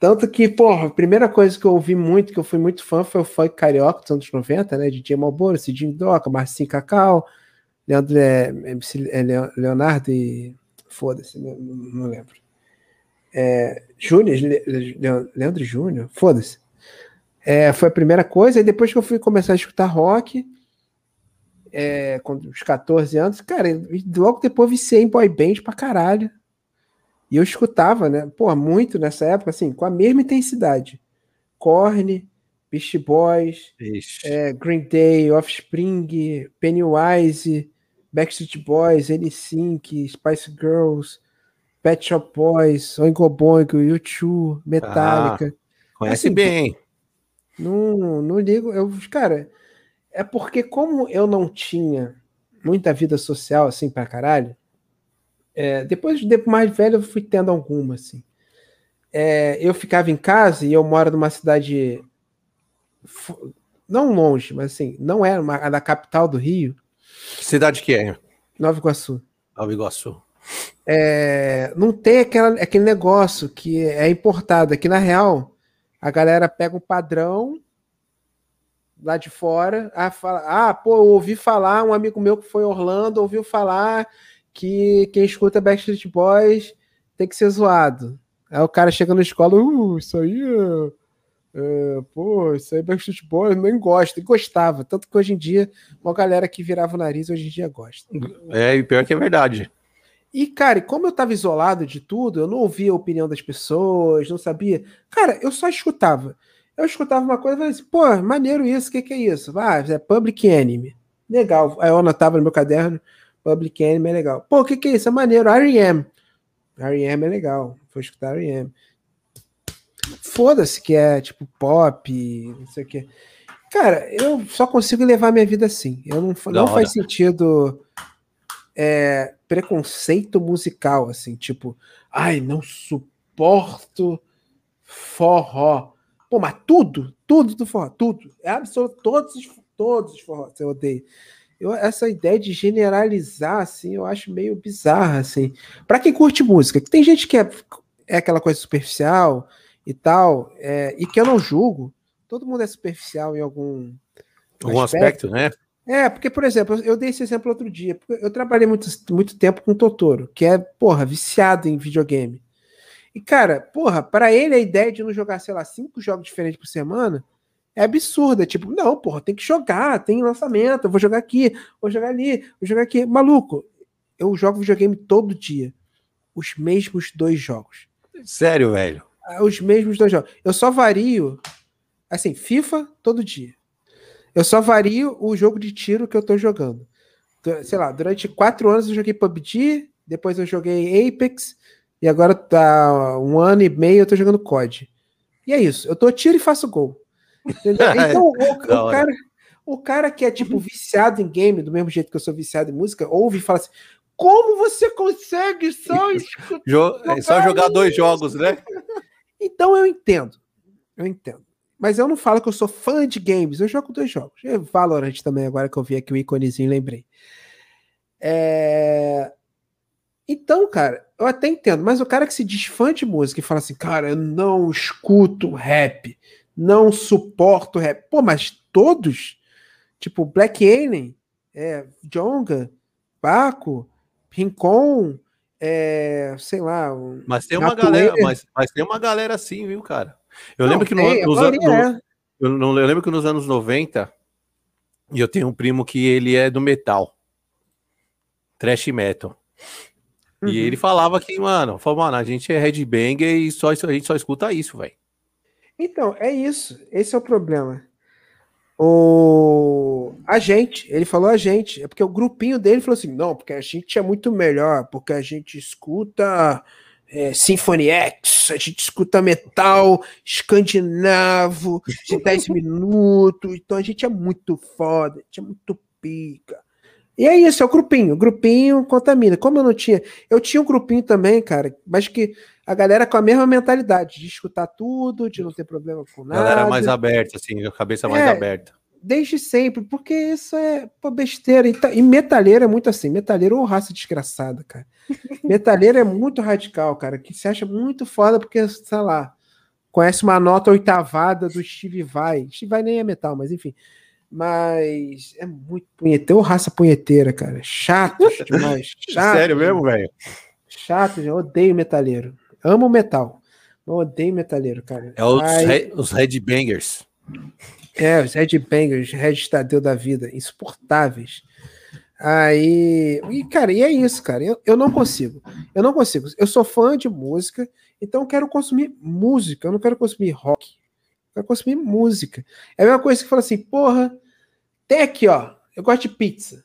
B: Tanto que, porra, a primeira coisa que eu ouvi muito, que eu fui muito fã, foi o funk carioca dos anos 90, né? DJ Malboro, Cidinho Doca, Marcinho Cacau, Leandro, é, é, Leonardo e. Foda-se, não, não, lembro. É, Júnior, Le, Leandro Júnior, foda-se. É, foi a primeira coisa, e depois que eu fui começar a escutar rock, é, com os 14 anos, cara, logo depois viciei em boy band pra caralho. E eu escutava, né? Pô, muito nessa época, assim, com a mesma intensidade. Korn, Beast Boys, é, Green Day, Offspring, Pennywise, Backstreet Boys, N-Sync, Spice Girls, Pet Shop Boys, Oingo Boingo, U2, Metallica.
A: Ah, conhece assim, bem.
B: Não, não ligo. Eu, cara, é porque, como eu não tinha muita vida social, assim, pra caralho, é, depois de mais velho eu fui tendo alguma, assim. É, eu ficava em casa e eu moro numa cidade não longe, mas assim, não é uma, da capital do Rio.
A: Cidade que é?
B: Nova Iguaçu.
A: Nova Iguaçu.
B: É, não tem aquela, aquele negócio que é importado. Aqui, na real, a galera pega um padrão lá de fora, ah, fala, ah, pô, ouvi falar, um amigo meu que foi Orlando ouviu falar que quem escuta Backstreet Boys tem que ser zoado. Aí o cara chega na escola, uh, isso aí é, é, pô, isso aí é Backstreet Boys, nem gosta. E gostava. Tanto que hoje em dia, uma galera que virava o nariz, hoje em dia gosta.
A: É, e pior que é verdade.
B: E, cara, como eu tava isolado de tudo, eu não ouvia a opinião das pessoas, não sabia. Cara, eu só escutava. Eu escutava uma coisa e falei assim, pô, maneiro isso, o que, que é isso? Ah, é Public Enemy. Legal. Aí eu anotava no meu caderno, Public Enemy é legal. Pô, o que, que é isso? É maneiro. R.E.M. R.E.M. é legal. Vou escutar R.E.M. Foda-se que é tipo pop, não sei o que. Cara, eu só consigo levar minha vida assim. Eu não, não faz sentido é, preconceito musical, assim, tipo, ai, não suporto forró. Pô, mas tudo, tudo do forró, tudo. É absoluto, todos, todos os forró eu odeio. Eu, essa ideia de generalizar, assim, eu acho meio bizarra, assim. Para quem curte música, que tem gente que é, é aquela coisa superficial e tal, é, e que eu não julgo. Todo mundo é superficial em algum
A: algum aspecto, aspecto né?
B: É, porque, por exemplo, eu dei esse exemplo outro dia. Eu trabalhei muito, muito tempo com o Totoro, que é, porra, viciado em videogame. E, cara, porra, para ele a ideia de não jogar, sei lá, cinco jogos diferentes por semana é absurda. Tipo, não, porra, tem que jogar, tem lançamento, eu vou jogar aqui, vou jogar ali, vou jogar aqui. Maluco, eu jogo videogame todo dia. Os mesmos dois jogos.
A: Sério, velho?
B: Ah, os mesmos dois jogos. Eu só vario, assim, FIFA todo dia. Eu só vario o jogo de tiro que eu tô jogando. Sei lá, durante quatro anos eu joguei PUBG, depois eu joguei Apex, e agora tá um ano e meio eu tô jogando COD. E é isso, eu tô tiro e faço gol. Entendeu? [LAUGHS] Então, o, o, cara, o cara que é tipo viciado em game, do mesmo jeito que eu sou viciado em música, ouve e fala assim: como você consegue só [LAUGHS]
A: escutar? só jogar dois jogos, né? [LAUGHS]
B: Então eu entendo. Eu entendo. Mas eu não falo que eu sou fã de games, eu jogo dois jogos. É Valorant também, agora que eu vi aqui o íconezinho, lembrei. É... Então, cara, eu até entendo, mas o cara que se diz fã de música e fala assim, cara, eu não escuto rap, não suporto rap. Pô, mas todos, tipo Black Alien, é, Jonga, Baco, Rincon, é, sei lá.
A: Mas tem uma galera, mas, mas tem uma galera assim, viu, cara? Eu não, lembro que no, é, nos, no, é. eu, não, eu lembro que nos anos 90, e eu tenho um primo que ele é do metal. Trash metal. Uhum. E ele falava que, mano, falou, mano, a gente é headbanger e só, a gente só escuta isso, velho.
B: Então, é isso. Esse é o problema. O... A gente, ele falou a gente, é porque o grupinho dele falou assim: não, porque a gente é muito melhor, porque a gente escuta é, Symphony X, a gente escuta metal escandinavo de 10 [LAUGHS] minutos, então a gente é muito foda, a gente é muito pica. E é isso, é o grupinho, o grupinho contamina. Como eu não tinha, eu tinha um grupinho também, cara, mas que a galera com a mesma mentalidade de escutar tudo, de não ter problema com nada. Galera
A: mais aberta, assim, a cabeça mais é, aberta
B: desde sempre, porque isso é pô, besteira. E, tá, e metalheiro é muito assim, metalheiro é uma raça desgraçada, cara. [LAUGHS] metalheiro é muito radical, cara, que se acha muito foda porque, sei lá, conhece uma nota oitavada do Steve Vai. Steve Vai nem é metal, mas enfim. Mas é muito punheteiro, raça punheteira, cara. Chato [LAUGHS] demais. Chato,
A: Sério mesmo, velho?
B: Chato, eu odeio metalheiro. Amo metal. Eu odeio metalheiro, cara.
A: É os, Ai... os headbangers.
B: É, os headbangers, Red Tadeu da vida, insuportáveis. Aí, e cara, e é isso, cara. Eu, eu não consigo. Eu não consigo. Eu sou fã de música, então eu quero consumir música. Eu não quero consumir rock. Quero consumir música. É a mesma coisa que fala assim, porra, tem aqui, ó. Eu gosto de pizza.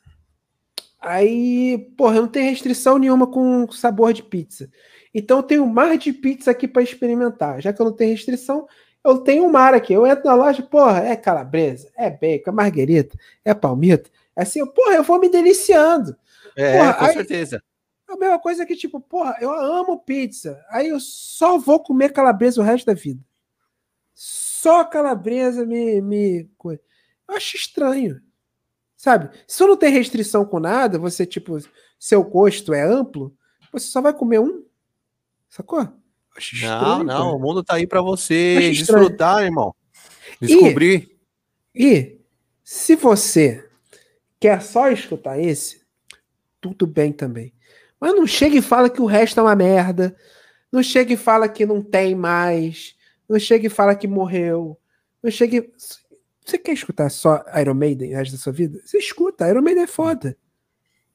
B: Aí, porra, eu não tenho restrição nenhuma com sabor de pizza. Então eu tenho mais de pizza aqui para experimentar. Já que eu não tenho restrição, eu tenho um mar aqui, eu entro na loja, porra, é calabresa, é bacon, é marguerita, é palmito. É assim, porra, eu vou me deliciando.
A: É,
B: porra,
A: com aí, certeza.
B: A mesma coisa que, tipo, porra, eu amo pizza. Aí eu só vou comer calabresa o resto da vida. Só calabresa me. me... Eu acho estranho. Sabe? Se eu não tem restrição com nada, você, tipo, seu gosto é amplo, você só vai comer um. Sacou?
A: Acho não, não, cara. o mundo tá aí para você desfrutar, irmão. Descobrir.
B: E, e se você quer só escutar esse, tudo bem também. Mas não chega e fala que o resto é uma merda. Não chega e fala que não tem mais. Não chega e fala que morreu. Não chega e... Você quer escutar só Iron Maiden o resto da sua vida? Você escuta, Iron Maiden é foda.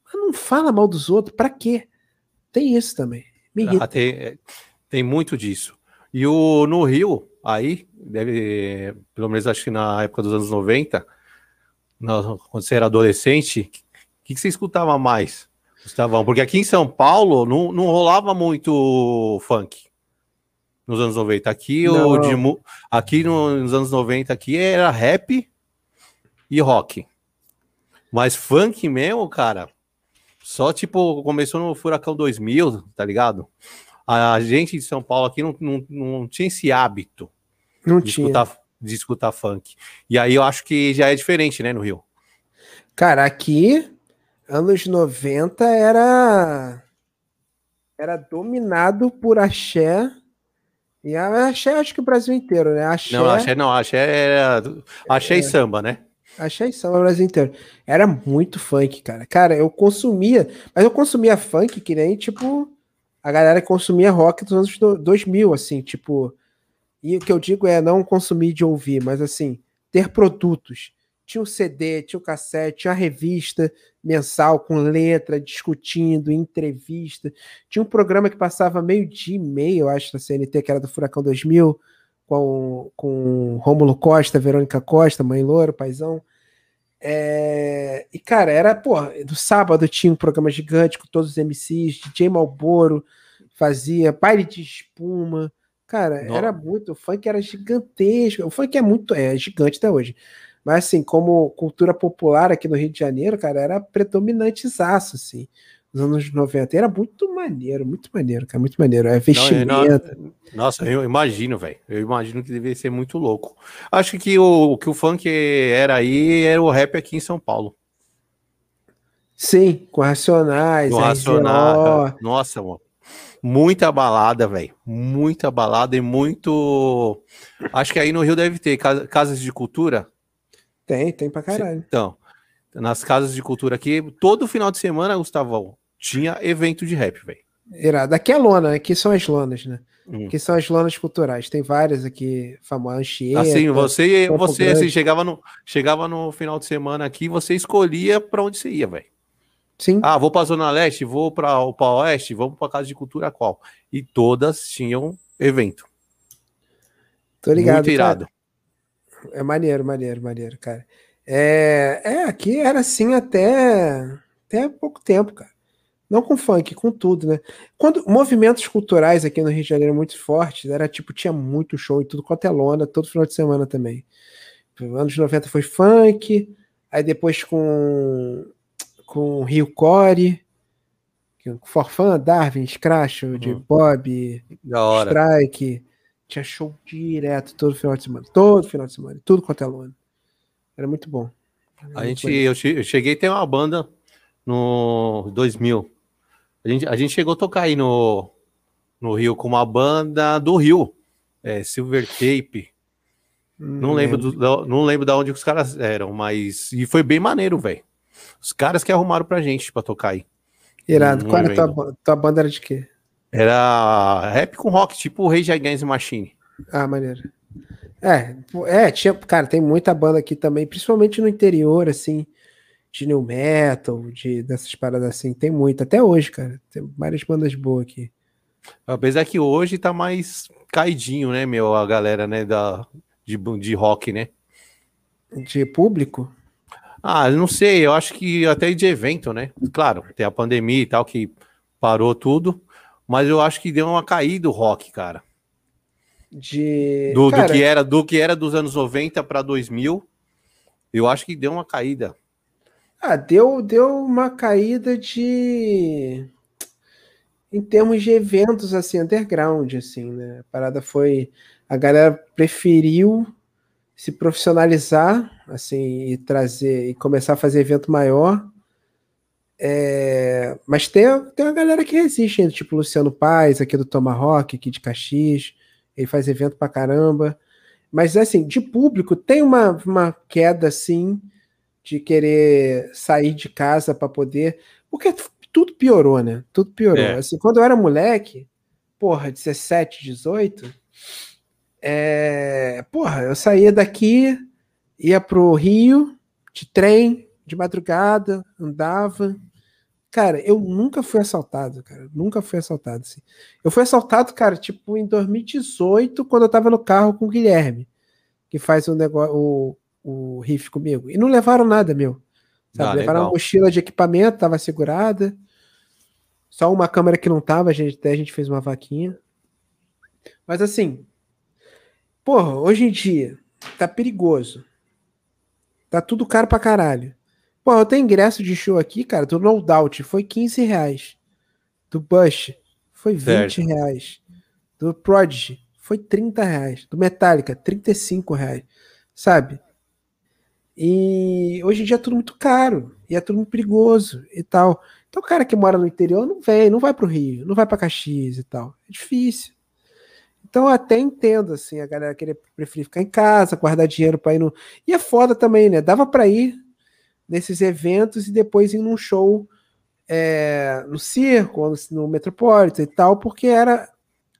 B: Mas não fala mal dos outros, pra quê? Tem isso também.
A: Ah, tem, é, tem muito disso. E o, no Rio, aí, deve, pelo menos acho que na época dos anos 90, no, quando você era adolescente, o que, que você escutava mais, Gustavão? Porque aqui em São Paulo não, não rolava muito funk nos anos 90. Aqui, o de, aqui nos anos 90 aqui era rap e rock. Mas funk mesmo, cara, só tipo, começou no Furacão 2000, tá ligado? A gente de São Paulo aqui não, não, não tinha esse hábito
B: não
A: de,
B: tinha.
A: Escutar, de escutar funk. E aí eu acho que já é diferente, né, no Rio.
B: Cara, aqui, anos 90 era era dominado por axé e a axé acho que o Brasil inteiro, né?
A: Axé, não, axé não, axé era axé é, samba, né?
B: E samba o Brasil inteiro. Era muito funk, cara. Cara, eu consumia, mas eu consumia funk que nem, tipo, a galera consumia rock dos anos 2000, assim, tipo. E o que eu digo é não consumir de ouvir, mas assim, ter produtos. Tinha o CD, tinha o cassete, tinha a revista mensal com letra, discutindo, entrevista. Tinha um programa que passava meio dia e meio, eu acho, na CNT, que era do Furacão 2000, com, com Rômulo Costa, Verônica Costa, Mãe Louro, Paizão. É... E, cara, era, pô, do sábado tinha um programa gigante com todos os MCs, DJ Malboro fazia, baile de espuma. Cara, Não. era muito. O funk era gigantesco. O funk é muito. É gigante até hoje. Mas, assim, como cultura popular aqui no Rio de Janeiro, cara, era predominante zaço, assim. Nos anos 90. Era muito maneiro, muito maneiro, cara, muito maneiro. É vestimento. Não,
A: não, nossa, eu imagino, velho. Eu imagino que deveria ser muito louco. Acho que o que o funk era aí era o rap aqui em São Paulo.
B: Sim, com Racionais.
A: Com Racionais. Nossa, mano. Muita balada, velho. Muita balada e muito. Acho que aí no Rio deve ter casas de cultura.
B: Tem, tem pra caralho.
A: Então, nas casas de cultura aqui, todo final de semana, Gustavão, tinha evento de rap, velho.
B: Irado. Aqui é lona, aqui são as lonas, né? Hum. Que são as lonas culturais. Tem várias aqui, famosas. Anchieta,
A: assim, você, você assim, chegava, no, chegava no final de semana aqui, você escolhia para onde você ia, velho.
B: Sim.
A: Ah, vou para Zona Leste, vou para o Oeste, vamos para Casa de Cultura qual? E todas tinham evento.
B: Tô ligado. Muito irado. Cara. É maneiro, maneiro, maneiro, cara. É, é, aqui era assim até, até pouco tempo, cara. Não com funk, com tudo, né? Quando movimentos culturais aqui no Rio de Janeiro muito fortes, era tipo, tinha muito show e tudo quanto é lona, todo final de semana também. Anos 90 foi funk, aí depois com com Rio Core, Forfan, Darwin, Scratch, uhum. de Bob, Strike. Tinha show direto todo final de semana. Todo final de semana. Tudo quanto é lona. Era muito bom.
A: Era a gente, eu cheguei a ter uma banda no 2000. A gente, a gente chegou a tocar aí no, no Rio com uma banda do Rio, é, Silver Tape. Hum, não lembro, do, não lembro de onde os caras eram, mas. E foi bem maneiro, velho. Os caras que arrumaram pra gente pra tocar aí.
B: Irado. Qual era a tua, tua banda? Era de quê?
A: Era rap com rock, tipo o Rage Against Machine.
B: Ah, maneiro. É, é, tinha, cara, tem muita banda aqui também, principalmente no interior, assim, de new metal, de dessas paradas assim, tem muito, até hoje, cara, tem várias bandas boas aqui.
A: Apesar que hoje tá mais caidinho, né, meu, a galera, né, da, de, de rock, né?
B: De público?
A: Ah, não sei, eu acho que até de evento, né? Claro, tem a pandemia e tal que parou tudo, mas eu acho que deu uma caída o rock, cara.
B: De
A: do, cara... do que era do que era dos anos 90 para 2000, eu acho que deu uma caída.
B: Ah, deu deu uma caída de em termos de eventos assim underground assim, né? A parada foi a galera preferiu se profissionalizar, assim, e trazer e começar a fazer evento maior. É, mas tem, tem uma galera que resiste tipo Luciano Paz, aqui do Tomahawk, aqui de Caxias, ele faz evento pra caramba. Mas assim, de público tem uma, uma queda assim de querer sair de casa para poder, porque tudo piorou, né? Tudo piorou. É. Assim, quando eu era moleque, porra, 17, 18, é, porra, eu saía daqui, ia pro Rio de trem, de madrugada, andava. Cara, eu nunca fui assaltado, cara. Nunca fui assaltado, assim. Eu fui assaltado, cara, tipo, em 2018, quando eu tava no carro com o Guilherme, que faz o negócio, o, o riff comigo. E não levaram nada, meu. Sabe? Ah, levaram uma mochila de equipamento, tava segurada. Só uma câmera que não tava, a gente, até a gente fez uma vaquinha. Mas assim, porra, hoje em dia tá perigoso. Tá tudo caro pra caralho. Pô, eu tenho ingresso de show aqui, cara, do No Doubt, foi 15 reais. Do Bush, foi 20 certo. reais. Do Prodigy, foi 30 reais. Do Metallica, 35 reais. Sabe? E hoje em dia é tudo muito caro. E é tudo muito perigoso e tal. Então o cara que mora no interior não vem, não vai pro Rio, não vai para Caxias e tal. É difícil. Então eu até entendo, assim, a galera querer preferir ficar em casa, guardar dinheiro para ir no. E é foda também, né? Dava para ir nesses eventos e depois ir num show é, no circo, no Metropolitan e tal, porque era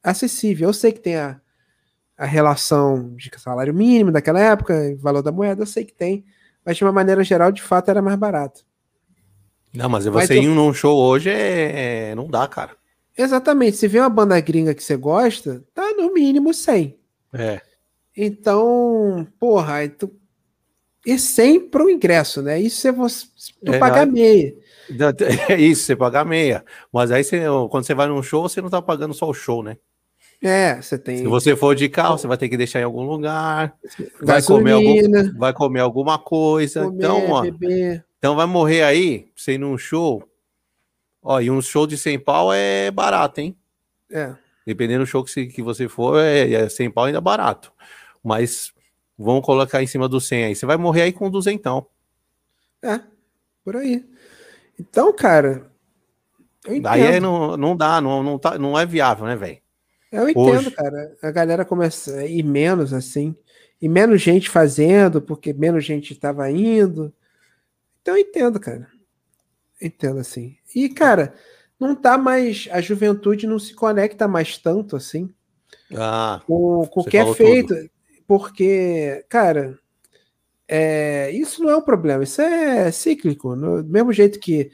B: acessível. Eu sei que tem a, a relação de salário mínimo daquela época, valor da moeda, eu sei que tem, mas de uma maneira geral, de fato, era mais barato.
A: Não, mas você mas ir num show hoje é... não dá, cara.
B: Exatamente. Se vê uma banda gringa que você gosta, tá no mínimo 100.
A: É.
B: Então, porra, aí tu... e 100 pro ingresso, né? Isso você tu é, pagar meia. [LAUGHS]
A: É isso, você pagar meia. Mas aí você, quando você vai num show, você não tá pagando só o show, né?
B: É, você tem.
A: Se você for de carro, você vai ter que deixar em algum lugar. Vai comer, algum, vai comer alguma coisa. Comer, então, ó, beber. então vai morrer aí, você ir num show, Ó, e um show de 100 pau é barato, hein?
B: É.
A: Dependendo do show que, que você for, é, é 100 pau ainda barato. Mas vamos colocar em cima do 100 aí. Você vai morrer aí com 200.
B: É, por aí. Então, cara.
A: Daí é, não, não dá, não, não, tá, não é viável, né, velho?
B: Eu entendo, Hoje... cara. A galera começa a ir menos assim. E menos gente fazendo, porque menos gente estava indo. Então eu entendo, cara. Entendo assim. E, cara, não tá mais. A juventude não se conecta mais tanto assim
A: ah,
B: com, com o que é feito. Tudo. Porque, cara, é, isso não é um problema, isso é cíclico. No mesmo jeito que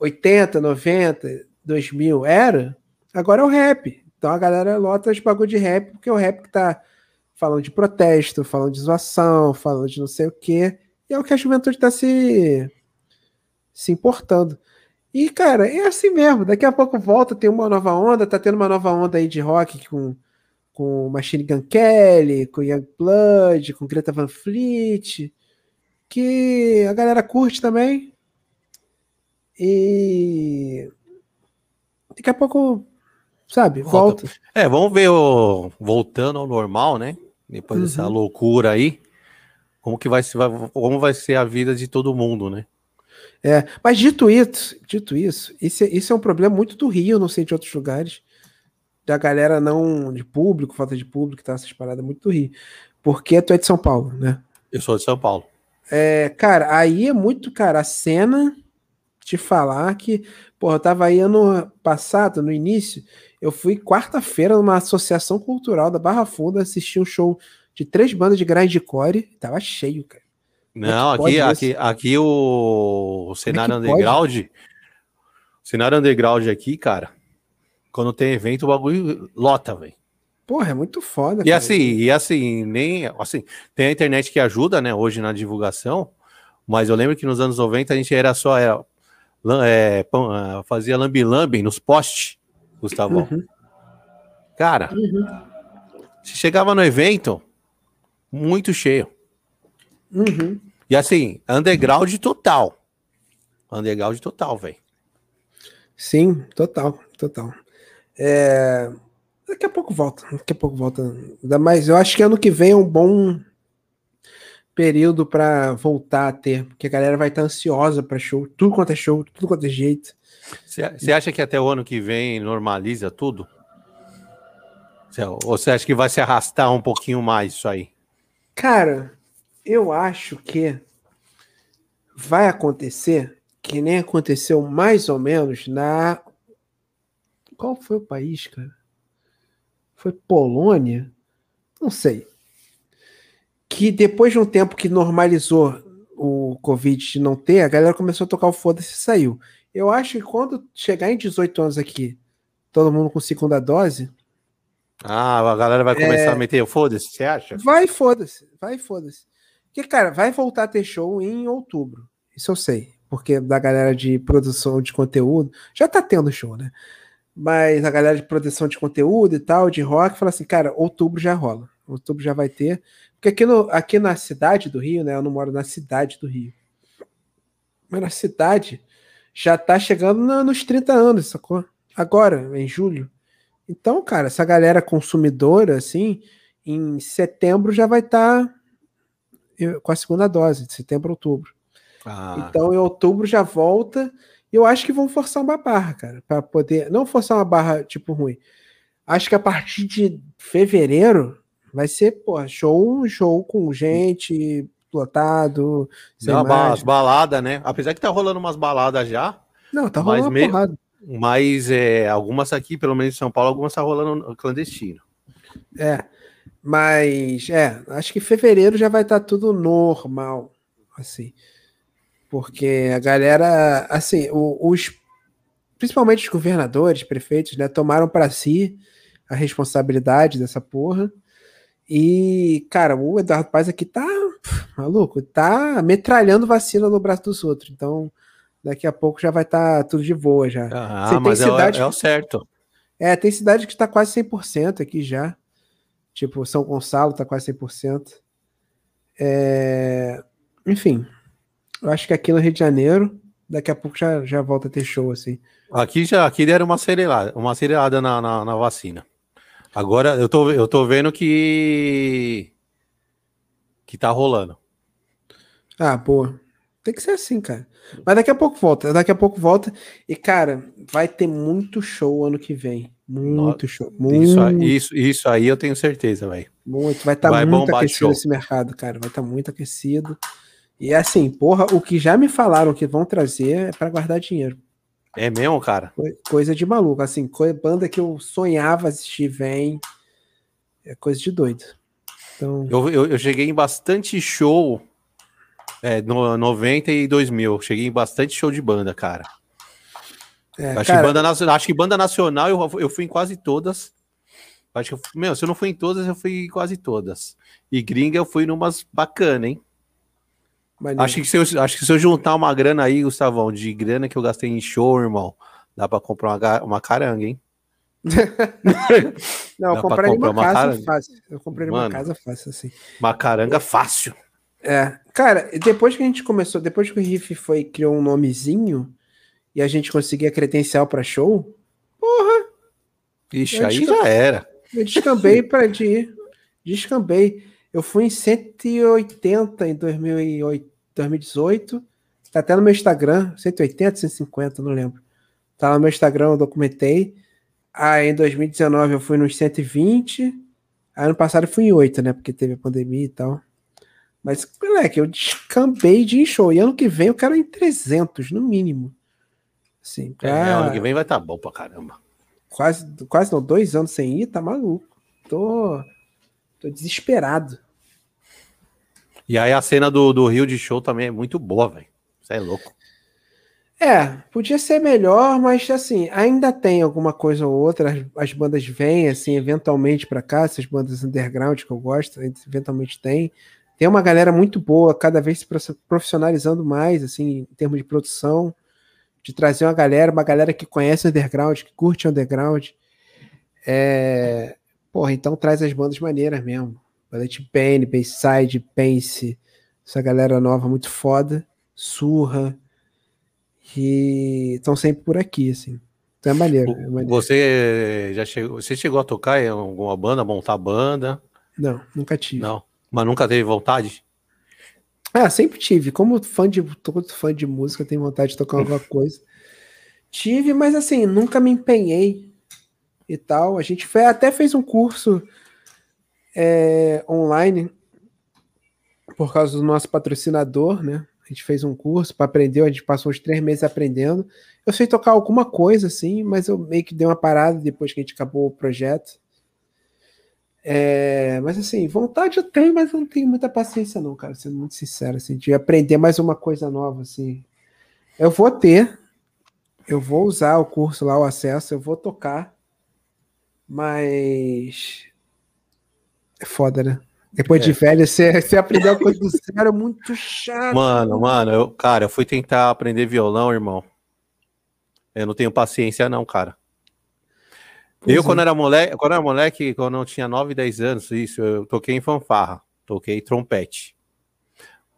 B: 80, 90, 2000 era, agora é o rap. Então a galera lota de bagulho de rap, porque é o rap que tá falando de protesto, falando de zoação, falando de não sei o quê. E é o que a juventude tá se se importando. E, cara, é assim mesmo. Daqui a pouco volta, tem uma nova onda, tá tendo uma nova onda aí de rock com, com Machine Gun Kelly, com Young Blood, com Greta Van Fleet, que a galera curte também. E daqui a pouco, sabe, volta. volta.
A: É, vamos ver o voltando ao normal, né? Depois uhum. dessa loucura aí, como que vai ser, como vai ser a vida de todo mundo, né?
B: É, mas dito isso, dito isso, isso, é, isso é um problema muito do Rio, não sei de outros lugares, da galera não de público, falta de público, tá essas paradas muito do Rio. Porque tu é de São Paulo, né?
A: Eu sou de São Paulo.
B: É, cara, aí é muito, cara, a cena te falar que, porra, eu tava aí ano passado, no início, eu fui quarta-feira numa associação cultural da Barra Funda assistir um show de três bandas de grindcore, tava cheio, cara.
A: Não, aqui, aqui, aqui o, o cenário é underground. O cenário underground aqui, cara. Quando tem evento, o bagulho lota, velho.
B: Porra, é muito foda.
A: E cara. assim, e assim, nem assim, tem a internet que ajuda, né, hoje na divulgação, mas eu lembro que nos anos 90 a gente era só era, é, é, fazia lambi-lambi nos postes, Gustavão. Uhum. Cara, uhum. se chegava no evento, muito cheio.
B: Uhum.
A: E assim, underground total. Underground total, velho.
B: Sim, total, total. É... Daqui a pouco volta, daqui a pouco volta. Ainda mais, eu acho que ano que vem é um bom período para voltar a ter, porque a galera vai estar ansiosa para show, tudo quanto é show, tudo quanto é jeito.
A: Você acha que até o ano que vem normaliza tudo? Ou você acha que vai se arrastar um pouquinho mais isso aí?
B: Cara, eu acho que vai acontecer que nem aconteceu mais ou menos na. Qual foi o país, cara? Foi Polônia? Não sei. Que depois de um tempo que normalizou o Covid de não ter, a galera começou a tocar o foda-se e saiu. Eu acho que quando chegar em 18 anos aqui, todo mundo com segunda dose.
A: Ah, a galera vai começar é... a meter o foda-se, você acha?
B: Vai, foda-se, vai, foda-se. Porque, cara, vai voltar a ter show em outubro. Isso eu sei. Porque da galera de produção de conteúdo. Já tá tendo show, né? Mas a galera de produção de conteúdo e tal, de rock, fala assim, cara, outubro já rola. Outubro já vai ter. Porque aqui, no, aqui na cidade do Rio, né? Eu não moro na cidade do Rio. Mas na cidade já tá chegando no, nos 30 anos, sacou? Agora, em julho. Então, cara, essa galera consumidora, assim, em setembro já vai estar tá com a segunda dose, de setembro, outubro. Ah. Então, em outubro já volta. Eu acho que vão forçar uma barra, cara, para poder. Não forçar uma barra tipo ruim. Acho que a partir de fevereiro vai ser, pô, show, show com gente, lotado.
A: Não, mais. balada, né? Apesar que tá rolando umas baladas já.
B: Não, tá rolando uma porrada.
A: Mas é, algumas aqui, pelo menos em São Paulo, algumas tá rolando clandestino.
B: É. Mas, é, acho que fevereiro já vai estar tá tudo normal, assim. Porque a galera, assim, os principalmente os governadores, prefeitos, né, tomaram para si a responsabilidade dessa porra. E, cara, o Eduardo Paz aqui tá maluco, tá metralhando vacina no braço dos outros. Então, daqui a pouco já vai estar tá tudo de boa já.
A: Ah, mas é cidade é, é o certo.
B: É, tem cidade que está quase 100% aqui já. Tipo, São Gonçalo está quase 100%. É... Enfim, eu acho que aqui no Rio de Janeiro, daqui a pouco já, já volta a ter show, assim.
A: Aqui já aqui deram uma acelerada, uma acelerada na, na, na vacina. Agora eu tô, eu tô vendo que. que tá rolando.
B: Ah, boa. Tem que ser assim, cara. Mas daqui a pouco volta. Daqui a pouco volta. E, cara, vai ter muito show ano que vem. Muito show. Muito.
A: Isso, isso, isso aí eu tenho certeza, velho.
B: Muito. Vai estar tá muito aquecido esse mercado, cara. Vai estar tá muito aquecido. E assim, porra, o que já me falaram que vão trazer é para guardar dinheiro.
A: É mesmo, cara?
B: Coisa de maluco. Assim, banda que eu sonhava assistir vem. É coisa de doido. Então...
A: Eu, eu, eu cheguei em bastante show é, no 90 e 2000. Cheguei em bastante show de banda, cara. É, acho, cara... Que banda nacional, acho que banda nacional eu, eu fui em quase todas. Acho que, eu, meu, se eu não fui em todas, eu fui em quase todas. E gringa eu fui numas bacana, hein? Acho que, se eu, acho que se eu juntar uma grana aí, Gustavão, de grana que eu gastei em show, irmão, dá pra comprar uma, uma caranga, hein? [LAUGHS]
B: não, eu comprei uma, uma casa caranga? fácil. Eu comprei uma casa fácil, assim.
A: Uma caranga fácil.
B: É, cara, depois que a gente começou, depois que o Riff foi criou um nomezinho e a gente conseguia credencial para show, porra.
A: Ixi, aí já era.
B: Eu descambei para de descambei. Eu fui em 180 em 2008, 2018. Tá até no meu Instagram, 180, 150, não lembro. Tá no meu Instagram, eu documentei. Aí em 2019 eu fui nos 120. Aí ano passado eu fui em 8, né? Porque teve a pandemia e tal. Mas, moleque, eu descambei de show. E ano que vem eu quero em 300, no mínimo. Assim,
A: pra... É, ano que vem vai estar tá bom pra caramba.
B: Quase, quase não, dois anos sem ir, tá maluco. Tô, tô desesperado.
A: E aí a cena do, do Rio de Show também é muito boa, velho. Você é louco.
B: É, podia ser melhor, mas assim, ainda tem alguma coisa ou outra. As, as bandas vêm, assim, eventualmente para cá, essas bandas underground que eu gosto, eventualmente tem. Tem uma galera muito boa, cada vez se profissionalizando mais, assim, em termos de produção, de trazer uma galera, uma galera que conhece underground, que curte underground. É... Porra, então traz as bandas maneiras mesmo. Bullet Pain, Bayside, Pense, essa galera nova muito foda, surra, e estão sempre por aqui, assim. Então é maneiro, é maneiro.
A: Você já chegou, você chegou a tocar em alguma banda, montar banda?
B: Não, nunca tive.
A: Não. Mas nunca teve vontade?
B: Ah, sempre tive. Como fã de todo fã de música, tenho vontade de tocar alguma [LAUGHS] coisa. Tive, mas assim, nunca me empenhei e tal. A gente foi, até fez um curso é, online por causa do nosso patrocinador, né? A gente fez um curso para aprender, a gente passou uns três meses aprendendo. Eu sei tocar alguma coisa, assim, mas eu meio que dei uma parada depois que a gente acabou o projeto. É, mas assim, vontade eu tenho, mas eu não tenho muita paciência, não, cara. Sendo muito sincero, assim, de aprender mais uma coisa nova, assim. Eu vou ter, eu vou usar o curso lá, o acesso, eu vou tocar, mas é foda, né? Depois é. de velho, você, você aprender uma coisa do zero é muito chato.
A: Mano, mano, eu, cara, eu fui tentar aprender violão, irmão. Eu não tenho paciência, não, cara. Pois eu, é. quando era moleque, quando era moleque, quando eu tinha 9, 10 anos, isso, eu toquei em fanfarra, toquei trompete.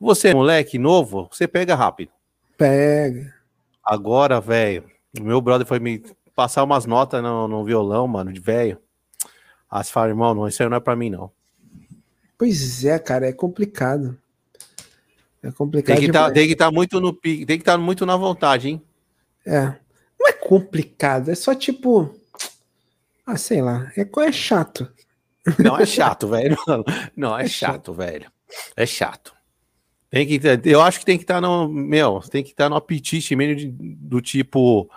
A: Você, moleque novo, você pega rápido.
B: Pega.
A: Agora, velho, meu brother foi me passar umas notas no, no violão, mano, de velho. As fala, irmão, não, isso aí não é pra mim, não.
B: Pois é, cara, é complicado. É complicado.
A: Tem que tá, estar tá muito no pique, tem que estar tá muito na vontade, hein?
B: É. Não é complicado, é só tipo. Ah, sei lá. É, é chato.
A: Não é chato, velho. [LAUGHS] Não, é, é chato, chato, velho. É chato. Tem que, eu acho que tem que estar tá no. Meu, tem que estar tá no apetite meio de, do tipo.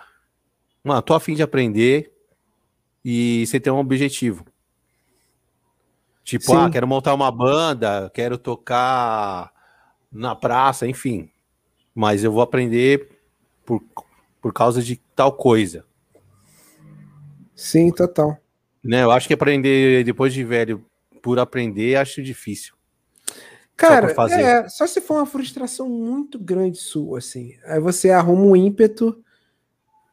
A: Mano, tô afim de aprender e você tem um objetivo. Tipo, ah, Sim. ah, quero montar uma banda, quero tocar na praça, enfim. Mas eu vou aprender por, por causa de tal coisa.
B: Sim, total.
A: Né, eu acho que aprender depois de velho por aprender acho difícil.
B: Cara, só, é, só se for uma frustração muito grande sua, assim. Aí você arruma um ímpeto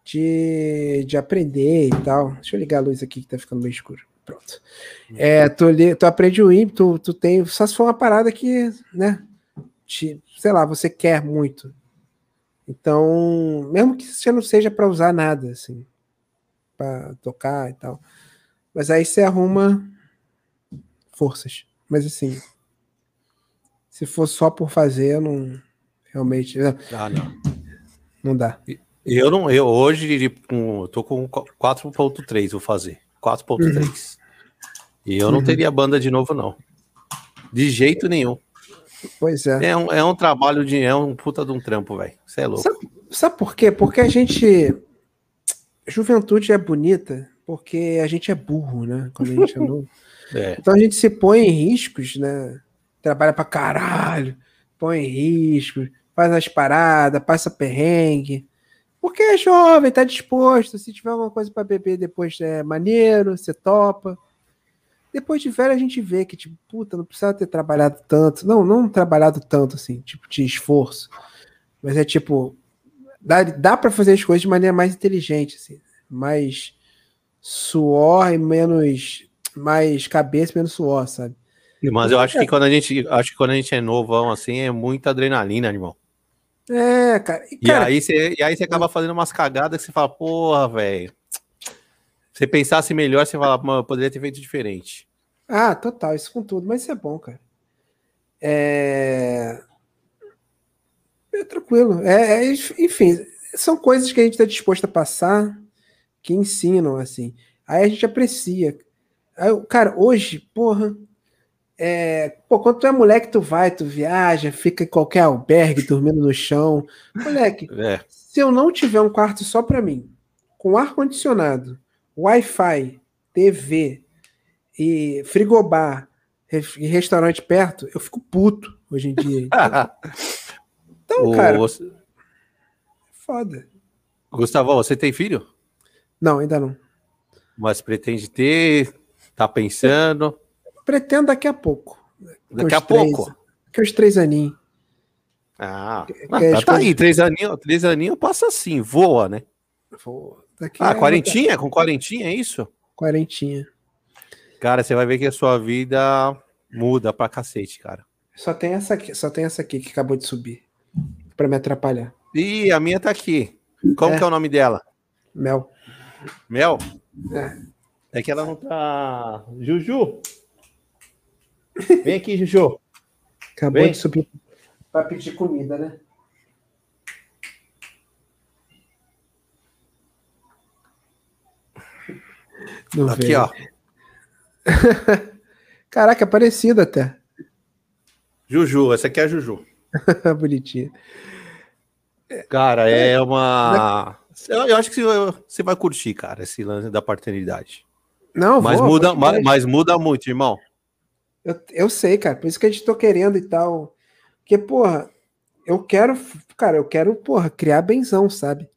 B: de, de aprender e tal. Deixa eu ligar a luz aqui que tá ficando meio escuro. Pronto. É, tu, tu aprende o ímpeto, tu, tu tem. Só se for uma parada que, né? Te, sei lá, você quer muito. Então, mesmo que você não seja para usar nada, assim, para tocar e tal. Mas aí você arruma forças. Mas assim, se for só por fazer, não realmente.
A: Ah, não.
B: Não dá.
A: Eu não, eu hoje tô com 4.3, vou fazer. 4.3. Uhum. E eu não uhum. teria banda de novo, não. De jeito nenhum.
B: Pois é.
A: É um, é um trabalho de. É um puta de um trampo, velho. Você é louco.
B: Sabe, sabe por quê? Porque a gente. Juventude é bonita porque a gente é burro, né? Quando a gente é novo. [LAUGHS] É. Então a gente se põe em riscos, né? Trabalha pra caralho, põe em riscos, faz as paradas, passa perrengue. Porque é jovem, tá disposto. Se tiver alguma coisa para beber depois é maneiro, você topa. Depois de velho a gente vê que, tipo, puta, não precisa ter trabalhado tanto. Não, não trabalhado tanto, assim, tipo, de esforço. Mas é tipo, dá, dá para fazer as coisas de maneira mais inteligente, assim. Mais suor e menos. Mais cabeça e menos suor, sabe?
A: Mas eu acho que quando a gente. Acho que quando a gente é novão, assim, é muita adrenalina, irmão.
B: É, cara.
A: E, cara, aí você, e aí você acaba fazendo umas cagadas que você fala, porra, velho. Se pensasse melhor, você fala, eu poderia ter feito diferente.
B: Ah, total, isso com tudo, mas isso é bom, cara. É. É tranquilo. É, é, enfim, são coisas que a gente está disposto a passar, que ensinam, assim. Aí a gente aprecia. Aí, cara, hoje, porra, é, pô, quando tu é moleque, tu vai, tu viaja, fica em qualquer albergue dormindo no chão. Moleque, é. se eu não tiver um quarto só para mim, com ar-condicionado, Wi-Fi, TV e frigobar e restaurante perto, eu fico puto hoje em dia. [LAUGHS] Então, então cara, você... foda.
A: Gustavo, você tem filho?
B: Não, ainda não.
A: Mas pretende ter? Tá pensando?
B: Pretendo daqui a pouco.
A: Daqui a três, pouco?
B: Daqui uns três aninhos.
A: Ah, ah tá, tá aí, três aninhos, três aninhos passa assim, voa, né?
B: Voa.
A: Daqui ah, é... quarentinha? Com quarentinha, é isso?
B: Quarentinha.
A: Cara, você vai ver que a sua vida muda pra cacete, cara.
B: Só tem essa aqui, só tem essa aqui que acabou de subir. Pra me atrapalhar.
A: Ih, a minha tá aqui. Como é. que é o nome dela?
B: Mel.
A: Mel?
B: É.
A: É que ela não tá. Juju! Vem aqui, Juju.
B: Acabou Vem. de subir para pedir comida, né?
A: Não aqui, ó. [LAUGHS]
B: Caraca, é parecido até.
A: Juju, essa aqui é a Juju. [LAUGHS]
B: Bonitinha.
A: Cara, é, é uma. Eu acho que você vai curtir, cara, esse lance da paternidade. Não, mas vou, muda, mas, mas, muda muito, irmão.
B: Eu, eu sei, cara, por isso que a gente tô querendo e tal. Porque, porra, eu quero, cara, eu quero, porra, criar benzão, sabe?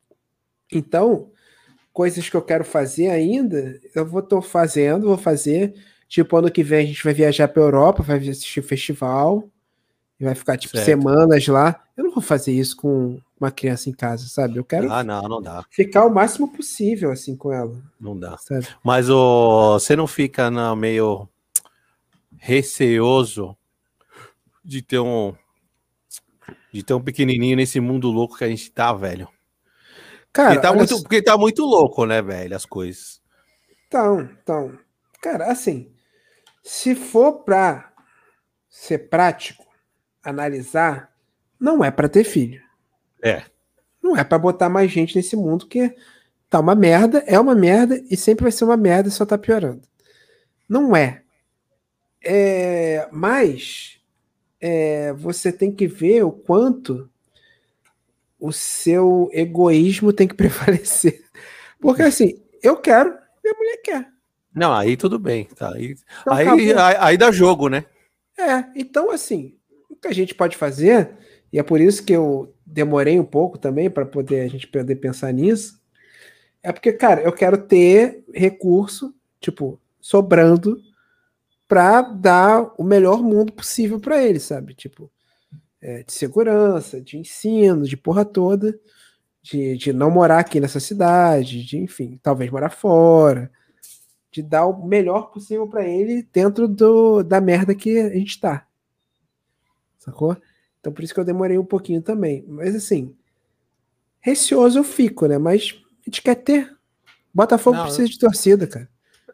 B: Então, coisas que eu quero fazer ainda, eu vou tô fazendo, vou fazer. Tipo, ano que vem a gente vai viajar pra Europa, vai assistir festival, e vai ficar, tipo, certo. semanas lá. Eu não vou fazer isso com uma criança em casa, sabe? Eu quero
A: ah, não, não dá.
B: ficar o máximo possível, assim, com ela.
A: Não dá. Sabe? Mas o, você não fica não, meio receoso de ter um de ter um pequenininho nesse mundo louco que a gente tá, velho. Cara, porque tá, muito, porque tá muito louco, né, velho, as coisas.
B: Então, então, cara, assim, se for pra ser prático, analisar, não é para ter filho.
A: É.
B: Não é para botar mais gente nesse mundo que tá uma merda, é uma merda e sempre vai ser uma merda e só tá piorando. Não é. É mas é, você tem que ver o quanto o seu egoísmo tem que [LAUGHS] prevalecer. Porque assim, eu quero, minha mulher quer.
A: Não, aí tudo bem. Tá? Aí, então, aí, aí, aí, dá jogo, né?
B: É, então assim, o que a gente pode fazer, e é por isso que eu demorei um pouco também para poder a gente poder pensar nisso, é porque, cara, eu quero ter recurso, tipo, sobrando para dar o melhor mundo possível para ele, sabe? Tipo, é, de segurança, de ensino, de porra toda, de, de não morar aqui nessa cidade, de, enfim, talvez morar fora, de dar o melhor possível para ele dentro do, da merda que a gente tá. Sacou? Então por isso que eu demorei um pouquinho também. Mas assim, receoso eu fico, né? Mas a gente quer ter. Botafogo não, precisa de torcida, cara.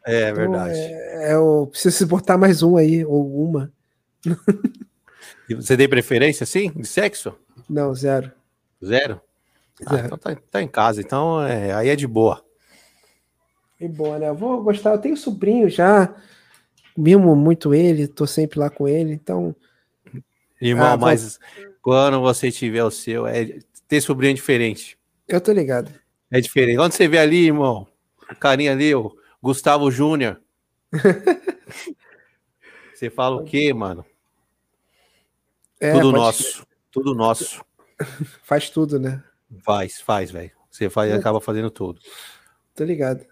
A: É, então, verdade.
B: É, é, eu preciso botar mais um aí, ou uma.
A: E você tem preferência, sim, de sexo?
B: Não, zero.
A: Zero? Ah, zero. Então tá, tá, em casa, então é, aí é de boa.
B: E boa, né? Eu vou gostar. Eu tenho sobrinho já, mimo muito ele, tô sempre lá com ele, então.
A: Irmão, ah, mas vou... quando você tiver o seu, é ter sobrinho diferente.
B: Eu tô ligado.
A: É diferente. Quando você vê ali, irmão, o carinha ali, o Gustavo Júnior. [LAUGHS] você fala o quê, mano? É, tudo nosso. Tudo nosso. [LAUGHS]
B: Faz tudo, né?
A: Faz, faz, velho. Você faz, é. acaba fazendo tudo.
B: Tô ligado.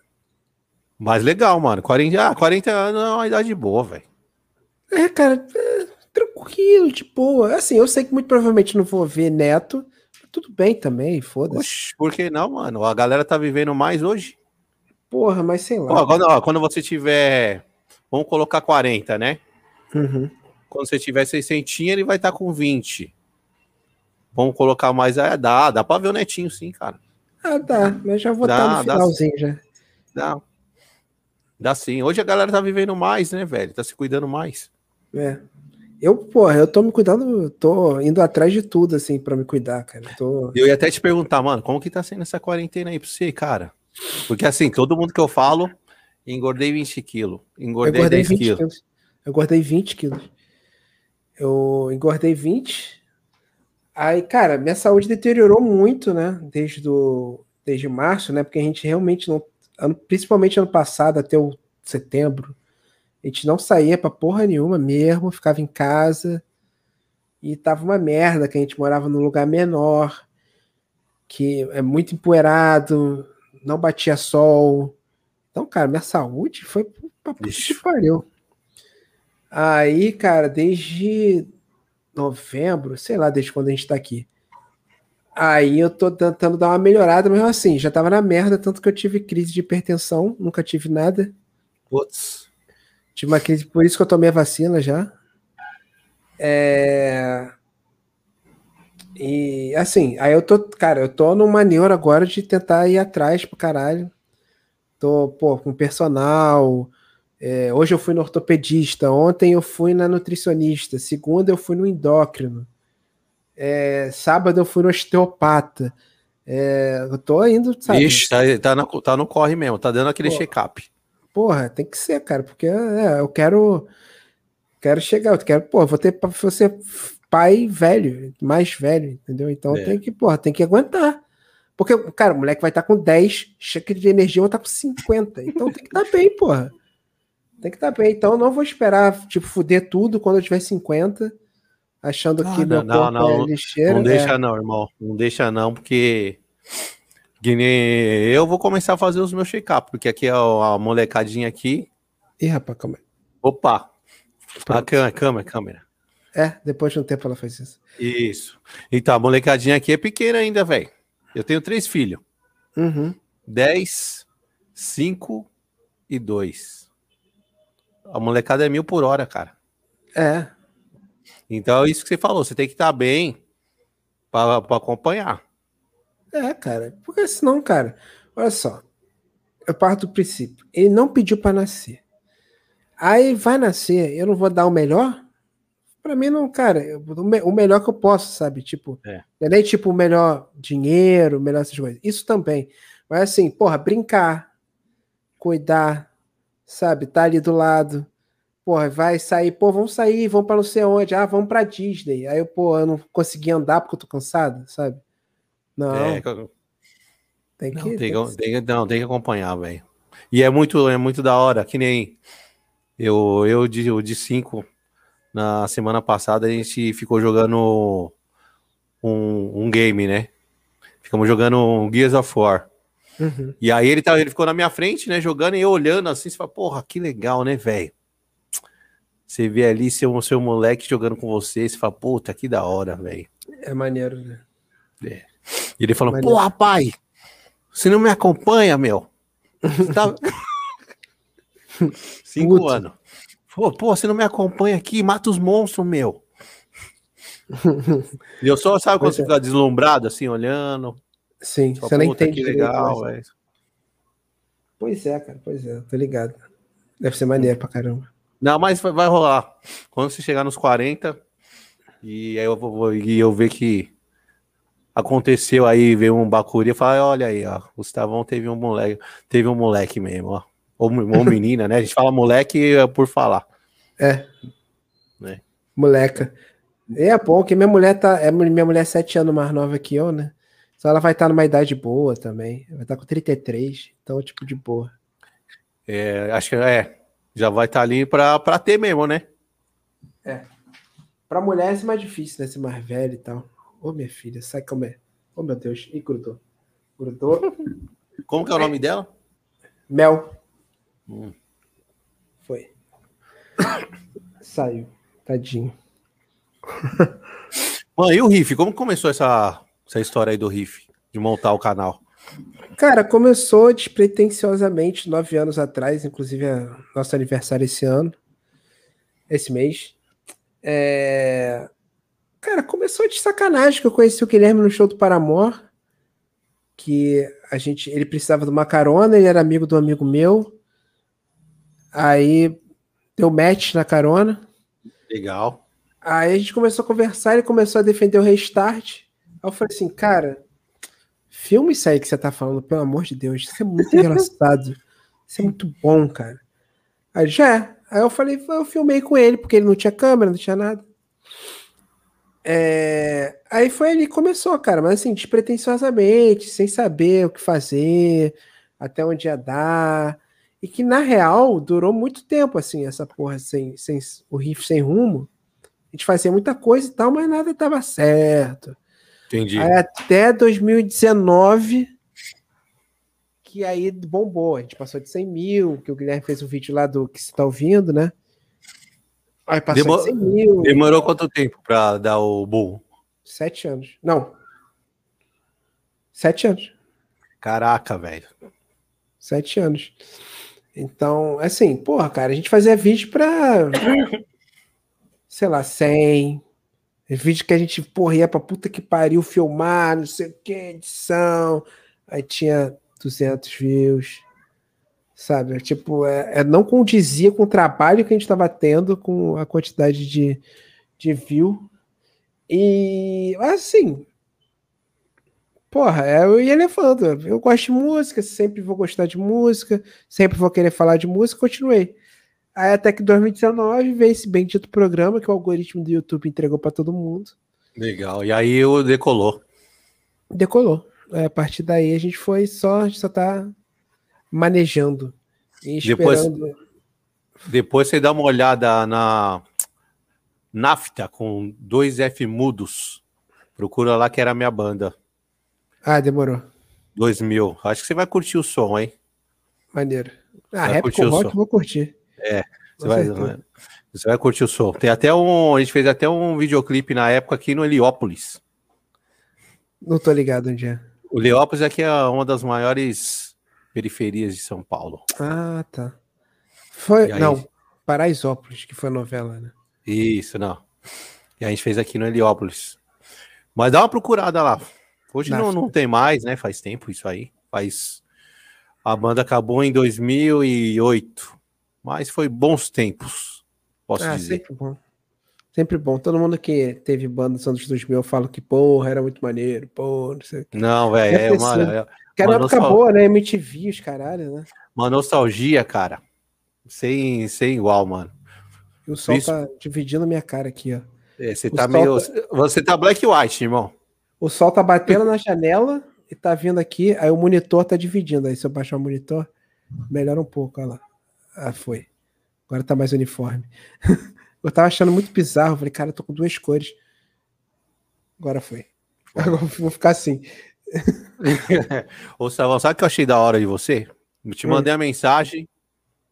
A: Mas legal, mano. 40, ah, 40 anos é uma idade boa, velho.
B: É, cara, é, tranquilo, de boa. Assim, eu sei que muito provavelmente não vou ver neto. Tudo bem também, foda-se.
A: Por que não, mano? A galera tá vivendo mais hoje.
B: Porra, mas sei lá.
A: Ó, quando, ó, quando, você tiver. Vamos colocar 40, né?
B: Uhum.
A: Quando você tiver 600, ele vai estar tá com 20. Vamos colocar mais. É, dá, dá pra ver o netinho, sim, cara.
B: Ah, dá. Mas já vou dá, estar no finalzinho
A: dá,
B: já.
A: Dá. Dá sim. Hoje a galera tá vivendo mais, né, velho? Tá se cuidando mais.
B: É. Eu, porra, eu tô me cuidando, tô indo atrás de tudo, assim, pra me cuidar, cara. Eu, tô...
A: eu ia até te perguntar, mano, como que tá sendo essa quarentena aí pra você, cara? Porque assim, todo mundo que eu falo, engordei 20 quilos, engordei, 10 quilos. quilos.
B: Eu engordei 20 quilos. Eu engordei 20. Aí, cara, minha saúde deteriorou muito, né? Desde, do, desde março, né? Porque a gente realmente não. Ano, principalmente ano passado, até o setembro, a gente não saía pra porra nenhuma mesmo, ficava em casa. E tava uma merda, que a gente morava num lugar menor, que é muito empoeirado, não batia sol. Então, cara, minha saúde foi pra puta que pariu. Aí, cara, desde novembro, sei lá, desde quando a gente tá aqui. Aí eu tô tentando dar uma melhorada, mas assim, já tava na merda, tanto que eu tive crise de hipertensão, nunca tive nada.
A: Putz.
B: Tive uma crise, por isso que eu tomei a vacina já. É... E assim, aí eu tô, cara, eu tô numa neura agora de tentar ir atrás pro caralho. Tô, pô, com personal. É, hoje eu fui no ortopedista, ontem eu fui na nutricionista, segunda eu fui no endócrino, é, sábado eu fui no osteopata. É, eu tô indo,
A: sabe? Ixi, tá, tá, no, tá no corre mesmo, tá dando aquele check-up.
B: Porra, tem que ser, cara, porque é, eu quero quero chegar, eu quero, pô, vou ter para você pai velho, mais velho, entendeu? Então é. tem que, porra, tem que aguentar. Porque, cara, o moleque vai estar tá com 10, cheque de energia, vai estar tá com 50. Então tem que estar tá bem, porra. Tem que estar tá bem. Então, não vou esperar, tipo, fuder tudo quando eu tiver 50, achando ah, que
A: não, meu não, não, é lixeira. Não deixa é. não, irmão. Não deixa não, porque... Eu vou começar a fazer os meus check-up, porque aqui é a molecadinha aqui.
B: Ih, rapaz, calma aí.
A: Opa! A câmera, câmera, câmera.
B: É, depois de um tempo ela faz isso.
A: Isso. Então, a molecadinha aqui é pequena ainda, velho. Eu tenho três filhos.
B: Uhum.
A: 10, 5 e 2. A molecada é mil por hora, cara.
B: É.
A: Então é isso que você falou. Você tem que estar tá bem para acompanhar.
B: É, cara. Porque senão, cara, olha só. Eu parto do princípio. Ele não pediu para nascer. Aí vai nascer, eu não vou dar o melhor? Para mim, não, cara, o melhor que eu posso, sabe? Tipo, é. é nem tipo o melhor dinheiro, melhor essas coisas. Isso também. Mas assim, porra, brincar, cuidar, sabe? Tá ali do lado. Porra, vai sair, pô, vamos sair, vamos para não sei onde. Ah, vamos para Disney. Aí eu, pô, eu não consegui andar porque eu tô cansado, sabe? Não. É,
A: tem que, não, tem, tem, que... Tem, não, tem que acompanhar, velho. E é muito, é muito da hora, que nem eu, eu de, eu de cinco, na semana passada a gente ficou jogando um, um game, né? Ficamos jogando Gears of War. Uhum. E aí ele, tá, ele ficou na minha frente, né, jogando, e eu olhando assim, você fala, porra, que legal, né, velho? Você vê ali seu, seu moleque jogando com você, você fala, puta, que da hora, velho.
B: É maneiro, né?
A: É. E ele falou, pô, pai, você não me acompanha, meu? Você tá... [LAUGHS] [LAUGHS] Cinco anos. Pô, pô, você não me acompanha aqui, mata os monstros, meu. e eu só, sabe, quando você é. fica deslumbrado, assim, olhando.
B: Sim, Só, você nem entende.
A: Que legal, velho.
B: Pois é, cara, pois é, tô ligado. Deve ser maneiro pra caramba.
A: Não, mas vai, vai rolar. Quando você chegar nos 40, e aí eu vou e eu ver que aconteceu aí, veio um Bacuri e falar, olha aí, ó, o Gustavão teve um moleque, teve um moleque mesmo, ó. Ou, ou menina, né? A gente fala moleque por falar.
B: É. Né? Moleca. É bom que minha mulher tá. É, minha mulher é sete anos mais nova que eu, né? Então ela vai estar numa idade boa também. Vai estar com 33, então tipo de boa.
A: É, acho que é. Já vai estar ali para ter mesmo, né?
B: É. Pra mulher é mais difícil, né? Ser mais velho e tal. Ô, minha filha, sai como é. Ô, meu Deus. Ih, grudou. Grudou. [LAUGHS]
A: Como que é o nome dela?
B: Mel. Hum. Foi. [COUGHS] Saiu. Tadinho. [LAUGHS]
A: Mano, e o Riff? Como começou essa essa história aí do riff, de montar o canal?
B: Cara, começou despretensiosamente nove anos atrás, inclusive é nosso aniversário esse ano, esse mês. É... Cara, começou de sacanagem que eu conheci o Guilherme no show do Paramor, que a gente, ele precisava de uma carona, ele era amigo do amigo meu, aí deu match na carona.
A: Legal.
B: Aí a gente começou a conversar, ele começou a defender o restart. Aí eu falei assim, cara, filme isso aí que você tá falando, pelo amor de Deus, isso é muito engraçado. Isso é muito bom, cara. Aí já é. Aí eu falei, eu filmei com ele, porque ele não tinha câmera, não tinha nada. É... Aí foi ali começou, cara, mas assim, despretensiosamente, sem saber o que fazer, até onde ia dar. E que na real durou muito tempo, assim, essa porra sem, sem o riff sem rumo. A gente fazia muita coisa e tal, mas nada tava certo.
A: Entendi.
B: Aí até 2019, que aí bombou. A gente passou de 100 mil, que o Guilherme fez um vídeo lá do que você tá ouvindo, né?
A: Aí passou Demor de 100 mil. Demorou quanto tempo para dar o boom?
B: Sete anos. Não. Sete anos.
A: Caraca, velho.
B: Sete anos. Então, assim, porra, cara, a gente fazia vídeo pra. sei lá, 100, Vídeo que a gente, porra, ia pra puta que pariu filmar, não sei o que, edição. Aí tinha 200 views, sabe? Tipo, é, é, não condizia com o trabalho que a gente tava tendo, com a quantidade de, de view. E, assim, porra, é, eu ia levando. Eu gosto de música, sempre vou gostar de música, sempre vou querer falar de música, continuei. Aí até que 2019 veio esse bendito programa que o algoritmo do YouTube entregou para todo mundo.
A: Legal. E aí o decolou.
B: Decolou. É, a partir daí a gente foi só, a gente só tá manejando e esperando.
A: Depois, Depois você dá uma olhada na Nafta com dois F mudos. Procura lá que era a minha banda.
B: Ah, demorou.
A: 2000. Acho que você vai curtir o som, hein?
B: Maneiro. Ah, vai rap com rock vou curtir.
A: É. Você vai, você vai curtir o som. Tem até um. A gente fez até um videoclipe na época aqui no Heliópolis.
B: Não tô ligado onde é.
A: O Heliópolis aqui é uma das maiores periferias de São Paulo.
B: Ah, tá. Foi. Aí... Não, Paraisópolis, que foi a novela, né?
A: Isso, não. E a gente fez aqui no Heliópolis. Mas dá uma procurada lá. Hoje não, não tem mais, né? Faz tempo isso aí. Faz. A banda acabou em 2008. Mas foi bons tempos, posso ah, dizer.
B: Sempre bom. Sempre bom. Todo mundo que teve banda dos anos 2000 fala que, porra, era muito maneiro, pô, não sei
A: Não, velho, é uma. É,
B: que era uma época boa, né? MTV, os caralho, né?
A: Uma nostalgia, cara. Sem, sem igual, mano.
B: E o sol Isso... tá dividindo minha cara aqui, ó.
A: É, você o tá meio. Tá... Você tá black white, irmão.
B: O sol tá batendo [LAUGHS] na janela e tá vindo aqui, aí o monitor tá dividindo. Aí se eu baixar o monitor, melhora um pouco, olha lá. Ah, foi. Agora tá mais uniforme. [LAUGHS] eu tava achando muito bizarro. Falei, cara, eu tô com duas cores. Agora foi. Agora vou ficar assim. [LAUGHS]
A: Ô, Savão, sabe o que eu achei da hora de você? Eu te mandei hum. a mensagem,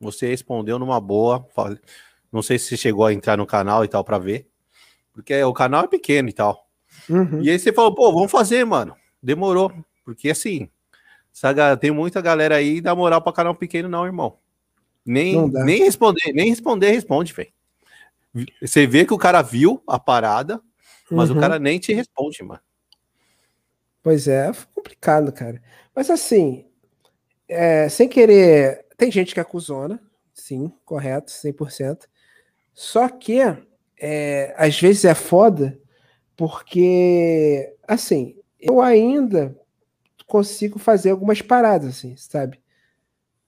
A: você respondeu numa boa. Não sei se você chegou a entrar no canal e tal para ver, porque o canal é pequeno e tal. Uhum. E aí você falou, pô, vamos fazer, mano. Demorou, porque assim, saga, tem muita galera aí dá moral para canal pequeno, não, irmão. Nem, nem responder, nem responder, responde, velho. Você vê que o cara viu a parada, mas uhum. o cara nem te responde, mano.
B: Pois é, foi complicado, cara. Mas assim, é, sem querer. Tem gente que acusona, sim, correto, 100%. Só que, é, às vezes é foda, porque, assim, eu ainda consigo fazer algumas paradas, assim, sabe?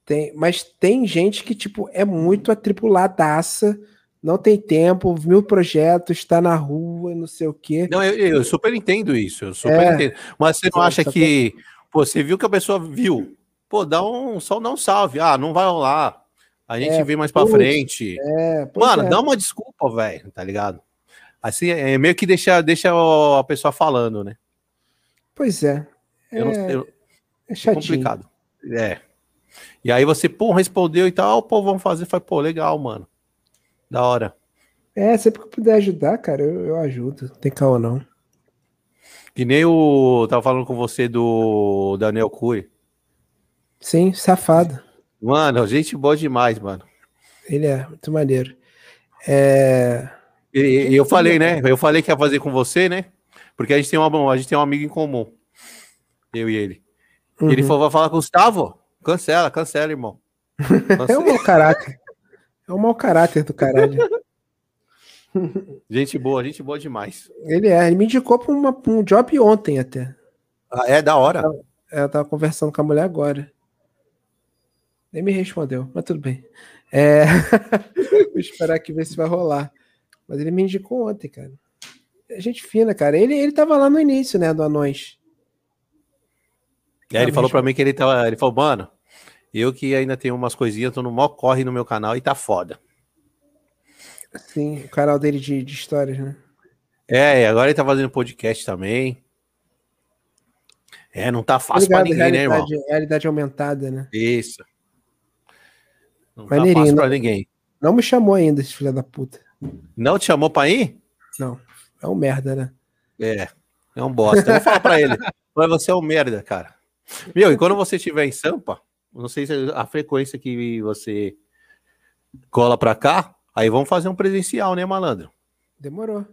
B: Tem, mas tem gente que, tipo, é muito atripuladaça, não tem tempo, mil projetos, está na rua, não sei o quê.
A: Não, eu, eu super entendo isso, eu super é, entendo. Mas você não acha que, pô, você viu que a pessoa viu, pô, dá um, só dá um salve, ah, não vai rolar, a gente é, vê mais pra frente. É, Mano, é. dá uma desculpa, velho, tá ligado? Assim, é meio que deixa, deixa a pessoa falando, né?
B: Pois é.
A: Eu não, é, eu, é chatinho. complicado. É. E aí você, pô, respondeu e tal, pô, vamos fazer. Foi, pô, legal, mano. Da hora.
B: É, sempre que eu puder ajudar, cara, eu, eu ajudo. Não tem calma, não.
A: Que nem o. Tava falando com você do Daniel Cury.
B: Sim, safado.
A: Mano, gente boa demais, mano.
B: Ele é muito maneiro. É.
A: E, eu falei, né? Eu falei que ia fazer com você, né? Porque a gente tem, uma, a gente tem um amigo em comum. Eu e ele. Uhum. Ele falou, vai falar com o Gustavo? Cancela, cancela, irmão.
B: Cancela. [LAUGHS] é um mau caráter. É um mau caráter do caralho. [LAUGHS]
A: gente boa, gente boa demais.
B: Ele é, ele me indicou para um job ontem até.
A: Ah, é da hora.
B: Eu tava conversando com a mulher agora. Nem me respondeu, mas tudo bem. É... [LAUGHS] Vou esperar aqui ver se vai rolar. Mas ele me indicou ontem, cara. É gente fina, cara. Ele, ele tava lá no início, né, do Anões.
A: É, ele falou para mim que ele tava. Ele falou, mano, eu que ainda tenho umas coisinhas, tô no maior corre no meu canal e tá foda.
B: Sim, o canal dele de, de histórias, né?
A: É, agora ele tá fazendo podcast também. É, não tá fácil Obrigado, pra ninguém, né, irmão?
B: Realidade aumentada, né?
A: Isso.
B: Não tá fácil pra ninguém. Não me chamou ainda, esse filho da puta.
A: Não te chamou pra ir?
B: Não. É um merda, né?
A: É. É um bosta. Eu vou falar pra ele. [LAUGHS] Mas você é um merda, cara. Meu, e quando você estiver em Sampa, não sei se a frequência que você cola pra cá, aí vamos fazer um presencial, né, malandro?
B: Demorou.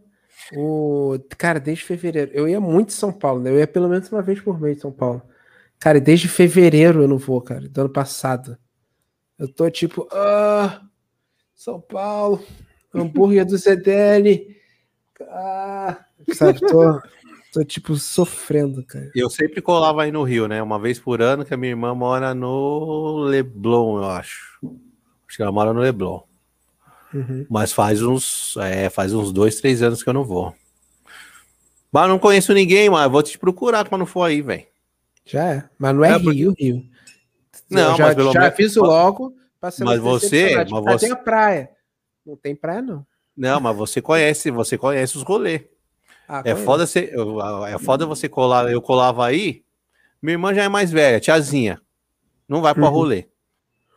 B: O, cara, desde fevereiro. Eu ia muito em São Paulo, né? Eu ia pelo menos uma vez por mês em São Paulo. Cara, desde fevereiro eu não vou, cara, do ano passado. Eu tô tipo, ah, São Paulo, hambúrguer do ZDL. Ah, sabe, tô, Tô, tipo, sofrendo, cara.
A: Eu sempre colava aí no Rio, né? Uma vez por ano, que a minha irmã mora no Leblon, eu acho. Acho que ela mora no Leblon. Uhum. Mas faz uns, é, faz uns dois, três anos que eu não vou. Mas não conheço ninguém, mas vou te procurar quando for aí, velho.
B: Já é. Mas não é, é Rio, porque... Rio.
A: Não,
B: já,
A: mas pelo
B: já menos... aviso logo,
A: mas você, mas você...
B: tem a praia. Não tem praia, não.
A: Não, mas você conhece, você conhece os rolês. Ah, é, foda você, é foda você colar. Eu colava aí, minha irmã já é mais velha, tiazinha. Não vai pra uhum. rolê.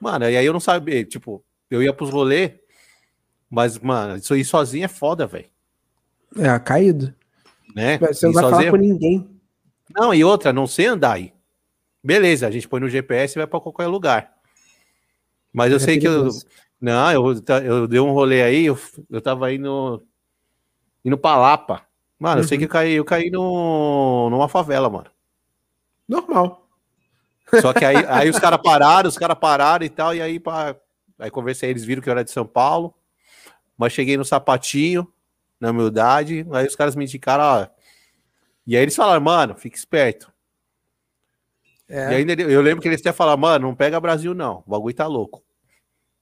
A: Mano, e aí eu não sabia, tipo, eu ia pros rolê, mas, mano, isso aí sozinho é foda, velho.
B: É, caído.
A: Né?
B: Você não vai sozinho... falar com ninguém.
A: Não, e outra, não sei andar aí. Beleza, a gente põe no GPS e vai para qualquer lugar. Mas eu é sei que eu. Não, eu, eu dei um rolê aí, eu, eu tava indo. indo pra Lapa. Mano, uhum. eu sei que eu uhum. caí, eu caí no, numa favela, mano.
B: Normal.
A: Só que aí, aí os caras pararam, os caras pararam e tal, e aí, pá, aí conversei, eles viram que eu era de São Paulo, mas cheguei no sapatinho, na humildade, aí os caras me indicaram, ó. E aí eles falaram, mano, fica esperto. É. E ainda eu lembro que eles até falaram, mano, não pega Brasil, não. O bagulho tá louco.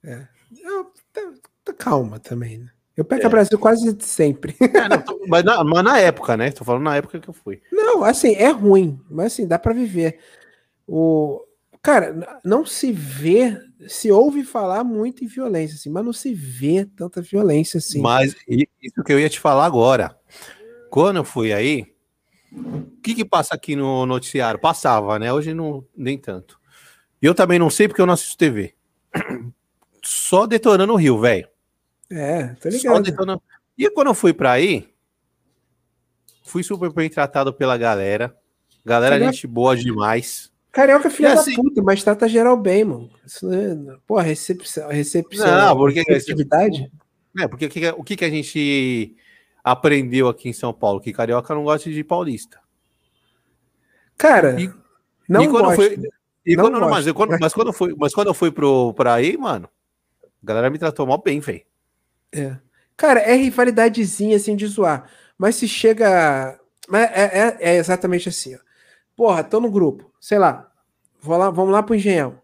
B: É. Eu, tá, tá calma também, né? Eu pego é. Brasil quase sempre. [LAUGHS]
A: É, não, tô, mas, na, mas, na, época, né? Tô falando na época que eu fui.
B: Não, assim, é ruim, mas assim, dá para viver. O cara, não se vê, se ouve falar muito em violência, assim, mas não se vê tanta violência assim.
A: Mas isso que eu ia te falar agora. Quando eu fui aí, o que que passa aqui no noticiário? Passava, né? Hoje não nem tanto. E eu também não sei porque eu não assisto TV. Só detonando o Rio, velho.
B: É, tô ligado. Só detonando.
A: E quando eu fui pra aí, fui super bem tratado pela galera. Galera, Carioca... gente boa demais.
B: Carioca é filha assim... da puta, mas trata geral bem, mano. Isso é... Pô, recepção, recepção.
A: Não, porque. Receptividade. É, porque o que, o que, que a gente aprendeu aqui em São Paulo? Que carioca não gosta de paulista.
B: Cara,
A: e, não e quando foi, e não quando, mas, quando, mas quando eu fui, mas quando eu fui pro, pra aí, mano, a galera me tratou mal bem, velho.
B: É. Cara, é rivalidadezinha assim de zoar. Mas se chega. Mas é, é, é, exatamente assim, ó. Porra, tô no grupo, sei lá. Vou lá, vamos lá pro engenhão.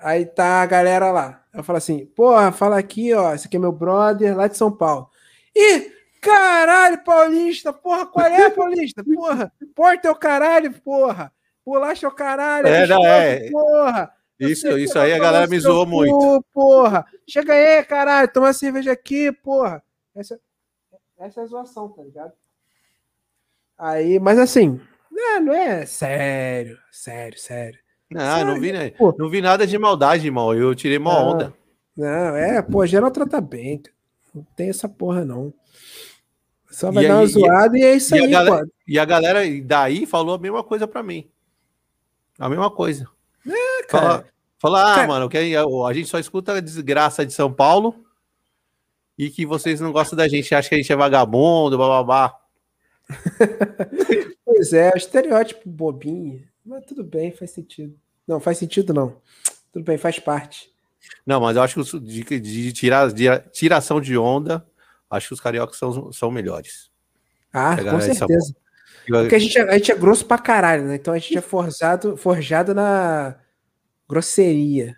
B: Aí tá a galera lá. Eu falo assim, porra, fala aqui, ó. Esse aqui é meu brother lá de São Paulo. Ih, caralho, Paulista, porra, qual é, Paulista? Porra, porta é o caralho, porra. Bolacha é o caralho,
A: é, não, é. porra. Isso, isso aí a galera me zoou cu, muito.
B: Porra, chega aí, caralho, toma cerveja aqui, porra. Essa, essa é a zoação, tá ligado? Aí, mas assim, não, é, não é sério, sério, sério.
A: Não, sério, não vi, né? não vi nada de maldade, irmão. Eu tirei uma não, onda.
B: Não, é, pô, geral trata bem. Não tem essa porra, não. Só vai e dar uma zoada e, é isso
A: e
B: aí,
A: a galera, E a galera daí falou a mesma coisa para mim. A mesma coisa.
B: É, cara.
A: Fala, ah, mano, que a gente só escuta a desgraça de São Paulo e que vocês não gostam da gente, acham que a gente é vagabundo, bababá. [LAUGHS]
B: pois é, estereótipo bobinho. Mas tudo bem, faz sentido. Não, faz sentido não. Tudo bem, faz parte.
A: Não, mas eu acho que de, de, tirar, de tiração de onda, acho que os cariocas são, são melhores.
B: Ah, com certeza. Porque a gente, é, a gente é grosso pra caralho, né? Então a gente é forjado, forjado na grosseria.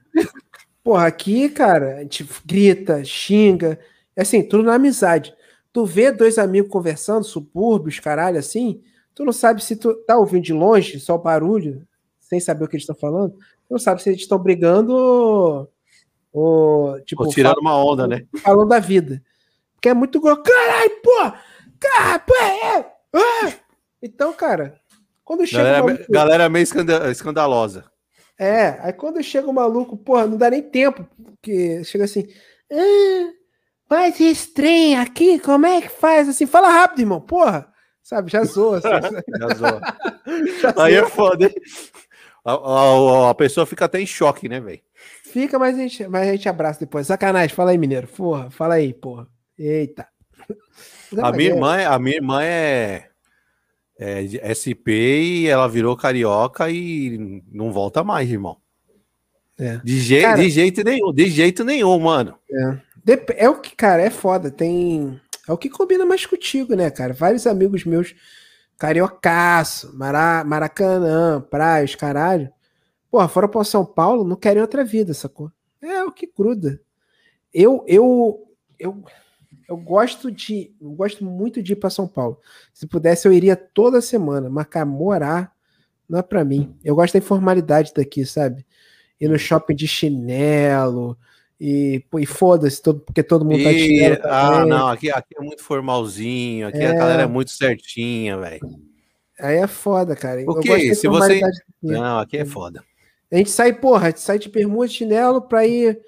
B: Porra, aqui, cara, a gente grita, xinga, é assim, tudo na amizade. Tu vê dois amigos conversando, subúrbios, caralho, assim, tu não sabe se tu tá ouvindo de longe, só o barulho, sem saber o que eles estão falando, tu não sabe se eles estão brigando ou, ou tipo,
A: ou tirando uma onda, né?
B: Falando da vida. Porque é muito grosso. Caralho, pô! Cara, pô, é, é. Então, cara, quando chega.
A: Galera, maluco, galera meio escandalosa.
B: É, aí quando chega o maluco, porra, não dá nem tempo, porque chega assim. Ah, mas estranho aqui, como é que faz assim? Fala rápido, irmão, porra. Sabe, já zoa. Assim, [LAUGHS] já zoa. [LAUGHS]
A: já aí é foda. A, a, a, pessoa fica até em choque, né, velho?
B: Fica, mas a, gente, mas a gente abraça depois. Sacanagem, fala aí, mineiro. Porra, fala aí, porra. Eita.
A: A minha, irmã, é, a minha irmã é, é SP e ela virou carioca e não volta mais, irmão. É. De, je cara, de jeito nenhum, de jeito nenhum, mano.
B: É. é o que, cara, é foda. Tem. É o que combina mais contigo, né, cara? Vários amigos meus, cariocaço, Mara, Maracanã, praias, caralho. Porra, fora pra São Paulo, não querem outra vida, sacou? É o que gruda. Eu, eu, eu, eu gosto de, eu gosto muito de ir para São Paulo. Se pudesse, eu iria toda semana, marcar morar não é para mim. Eu gosto da informalidade daqui, sabe? ir no shopping de chinelo, e, e foda-se, todo, porque todo mundo e, tá de chinelo.
A: Ah, não, aqui, aqui é muito formalzinho, aqui é. a galera é muito certinha, velho.
B: Aí é foda, cara.
A: O que? Se você. Não, aqui é foda.
B: A gente sai, porra, a gente sai de bermuda chinelo pra ir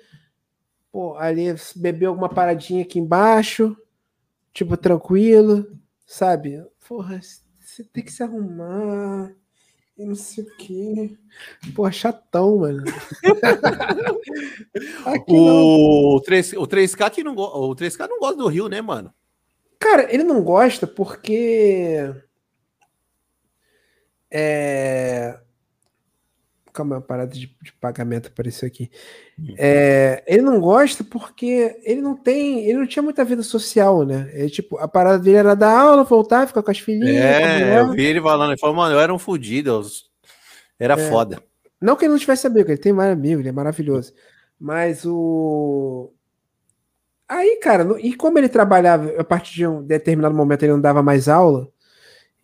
B: pô, ali beber alguma paradinha aqui embaixo, tipo, tranquilo, sabe? Porra, você tem que se arrumar e não sei o quê. Pô, chatão, mano. [LAUGHS]
A: o, 3, o 3K que não o 3K não gosta do Rio, né, mano?
B: Cara, ele não gosta porque é Calma, uma parada de, de, pagamento apareceu aqui. Hum. É, ele não gosta porque ele não tem, ele não tinha muita vida social, né? É, tipo, a parada dele era dar aula, voltar, ficar com as filhinhas.
A: É, eu vi ele falando, ele falou, mano, eu era um fudido, era é, foda.
B: Não que ele não tivesse amigo, ele tem mais amigo, ele é maravilhoso. Mas o. Aí, cara, e como ele trabalhava, a partir de um determinado momento ele não dava mais aula,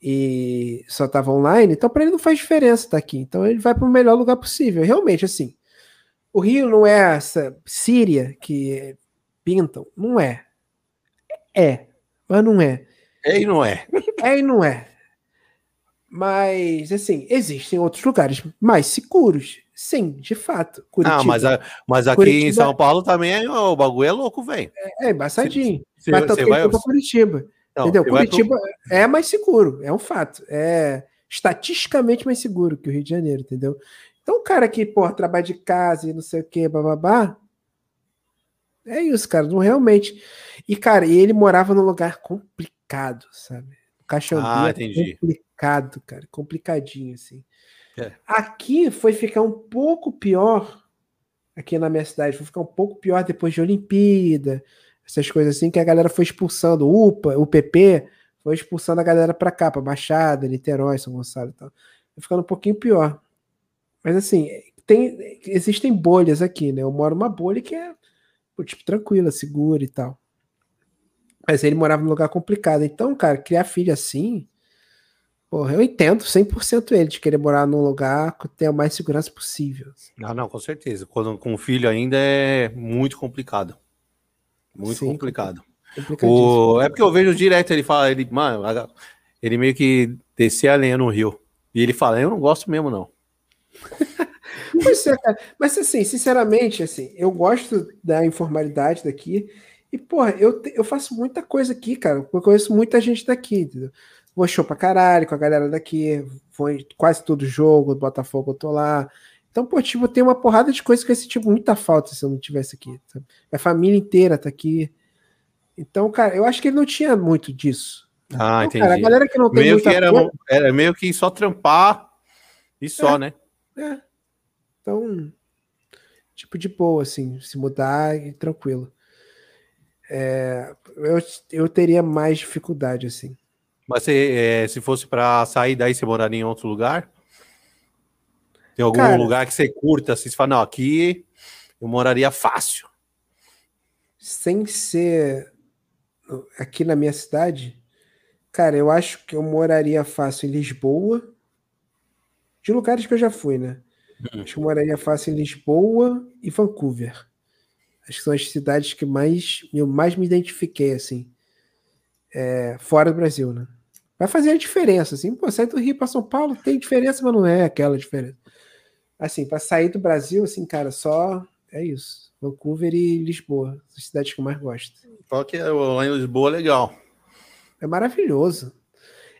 B: e só estava online, então para ele não faz diferença estar tá aqui. Então ele vai para o melhor lugar possível. Realmente, assim, o Rio não é essa Síria que pintam, não é. É, mas não é.
A: É e não é.
B: É e não é. Mas, assim, existem outros lugares mais seguros. Sim, de fato.
A: Curitiba. Ah, mas, a, mas aqui Curitiba, em São Paulo também é, o bagulho é louco, velho.
B: É, é embaçadinho. Você, você vai... para Curitiba. Não, Entendeu? Curitiba pro... é mais seguro, é um fato. É estatisticamente mais seguro que o Rio de Janeiro, entendeu? Então, o cara que, pô, trabalha de casa e não sei o que, bababá. É isso, cara, não realmente. E, cara, ele morava num lugar complicado, sabe? Caxambi ah, é complicado, cara, complicadinho, assim. É. Aqui foi ficar um pouco pior, aqui na minha cidade, foi ficar um pouco pior depois de Olimpíada, essas coisas assim, que a galera foi expulsando, o UPA, o PP, foi expulsando a galera para cá, para Baixada, Niterói, São Gonçalo e tal. Vai ficando um pouquinho pior. Mas assim, tem, existem bolhas aqui, né? Eu moro numa bolha que é, tipo, tranquila, segura e tal. Mas ele morava num lugar complicado. Então, cara, criar filho assim, porra, eu entendo 100% ele de querer morar num lugar que tenha mais segurança possível.
A: Não, não, com certeza. Quando com filho ainda é muito complicado. Muito Sim, complicado. O, é porque eu vejo direto, ele fala, ele, mano, ele meio que descer a lenha no rio. E ele fala, eu não gosto mesmo, não. [LAUGHS]
B: pois é, cara. Mas assim, sinceramente, assim, eu gosto da informalidade daqui. E, porra, eu, eu faço muita coisa aqui, cara. Eu conheço muita gente daqui, entendeu? Vou show pra caralho com a galera daqui. Vou em quase todo jogo do Botafogo, eu tô lá. Então, pô, tipo, tem uma porrada de coisas que eu senti tipo, muita falta se eu não tivesse aqui. Sabe? A família inteira tá aqui. Então, cara, eu acho que ele não tinha muito disso.
A: Ah, então, entendi. Cara, a galera que não tem meio que era, coisa... era meio que só trampar e só, é, né?
B: É. Então, tipo de boa, assim, se mudar e tranquilo. É, eu, eu teria mais dificuldade, assim.
A: Mas se, é, se fosse para sair daí, você moraria em outro lugar? Tem algum Cara, lugar que você curta, assim, você fala, não, aqui eu moraria fácil.
B: Sem ser aqui na minha cidade, cara, eu acho que eu moraria fácil em Lisboa. De lugares que eu já fui, né? Hum. Acho que eu moraria fácil em Lisboa e Vancouver. Acho que são as cidades que mais eu mais me identifiquei, assim. É, fora do Brasil, né? Vai fazer a diferença, assim. Pô, sair do Rio para São Paulo tem diferença, mas não é aquela diferença assim, para sair do Brasil, assim, cara, só é isso. Vancouver e Lisboa, as cidades que eu mais gosto.
A: Qual que é lá em Lisboa legal?
B: É maravilhoso.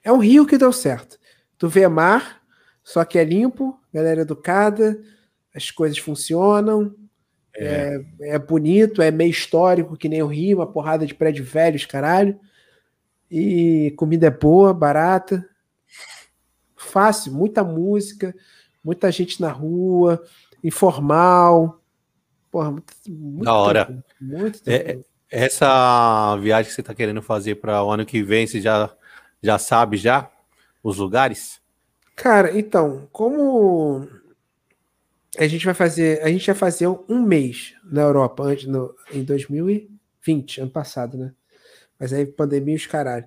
B: É um rio que deu certo. Tu vê mar, só que é limpo, galera educada, as coisas funcionam, é. é, é bonito, é meio histórico, que nem o Rio, uma porrada de prédios velhos, caralho. E comida é boa, barata. Fácil, muita música muita gente na rua, informal. Porra, muito,
A: muito da hora. Tempo, muito é, tempo. É, essa viagem que você está querendo fazer para o ano que vem, você já, já sabe já os lugares?
B: Cara, então, como a gente vai fazer, a gente vai fazer um mês na Europa antes no, em 2020, ano passado, né? Mas aí pandemia os caralho.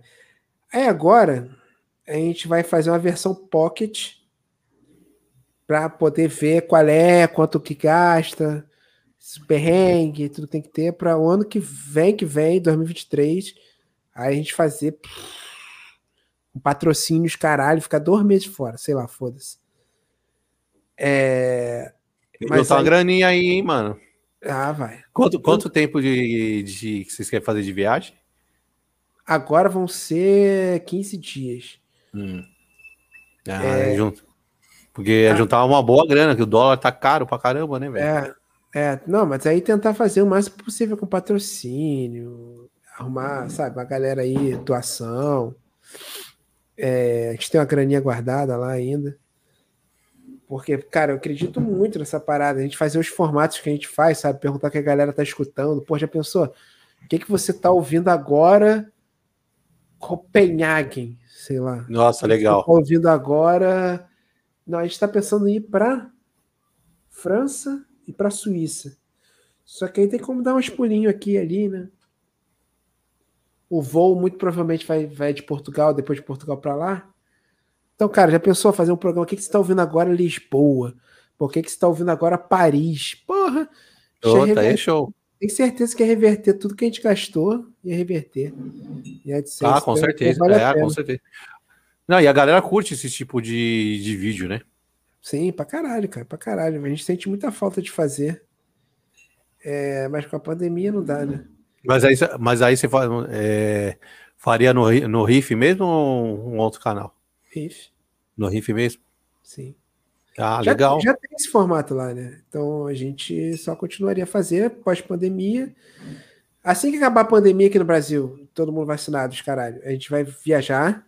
B: Aí agora a gente vai fazer uma versão pocket para poder ver qual é, quanto que gasta, perrengue, tudo tem que ter para o ano que vem, que vem, 2023, aí a gente fazer um patrocínios, caralho, ficar dois meses fora, sei lá, foda-se. É...
A: Mas tá aí... uma graninha aí, hein, mano?
B: Ah, vai.
A: Quanto, quanto tempo de, de que vocês querem fazer de viagem?
B: Agora vão ser 15 dias.
A: Hum. Ah, é... junto. Porque ah. juntar uma boa grana, que o dólar tá caro pra caramba, né, velho?
B: É, é, não, mas aí tentar fazer o máximo possível com patrocínio, arrumar, sabe, uma galera aí, doação. É, a gente tem uma graninha guardada lá ainda. Porque, cara, eu acredito muito nessa parada. A gente fazer os formatos que a gente faz, sabe? Perguntar o que a galera tá escutando. Pô, já pensou? O que, que você tá ouvindo agora? Copenhagen, sei lá.
A: Nossa, legal.
B: Tá ouvindo agora. Não, a gente tá pensando em ir pra França e pra Suíça. Só que aí tem como dar uns pulinhos aqui e ali, né? O voo muito provavelmente vai, vai de Portugal, depois de Portugal para lá. Então, cara, já pensou fazer um programa? O que, que você está ouvindo agora Lisboa? Por que, que você está ouvindo agora Paris? Porra!
A: Oh, tá aí, show.
B: Tem certeza que ia reverter tudo que a gente gastou, ia reverter.
A: Ia ah, com certeza. Vale é, com certeza. Não, e a galera curte esse tipo de, de vídeo, né?
B: Sim, pra caralho, cara, pra caralho. A gente sente muita falta de fazer. É, mas com a pandemia não dá, né?
A: Mas aí, mas aí você é, faria no, no Riff mesmo ou um outro canal?
B: Riff.
A: No Riff mesmo?
B: Sim.
A: Ah, já, legal.
B: Já tem esse formato lá, né? Então a gente só continuaria a fazer pós-pandemia. Assim que acabar a pandemia aqui no Brasil, todo mundo vacinado, os caralho, a gente vai viajar.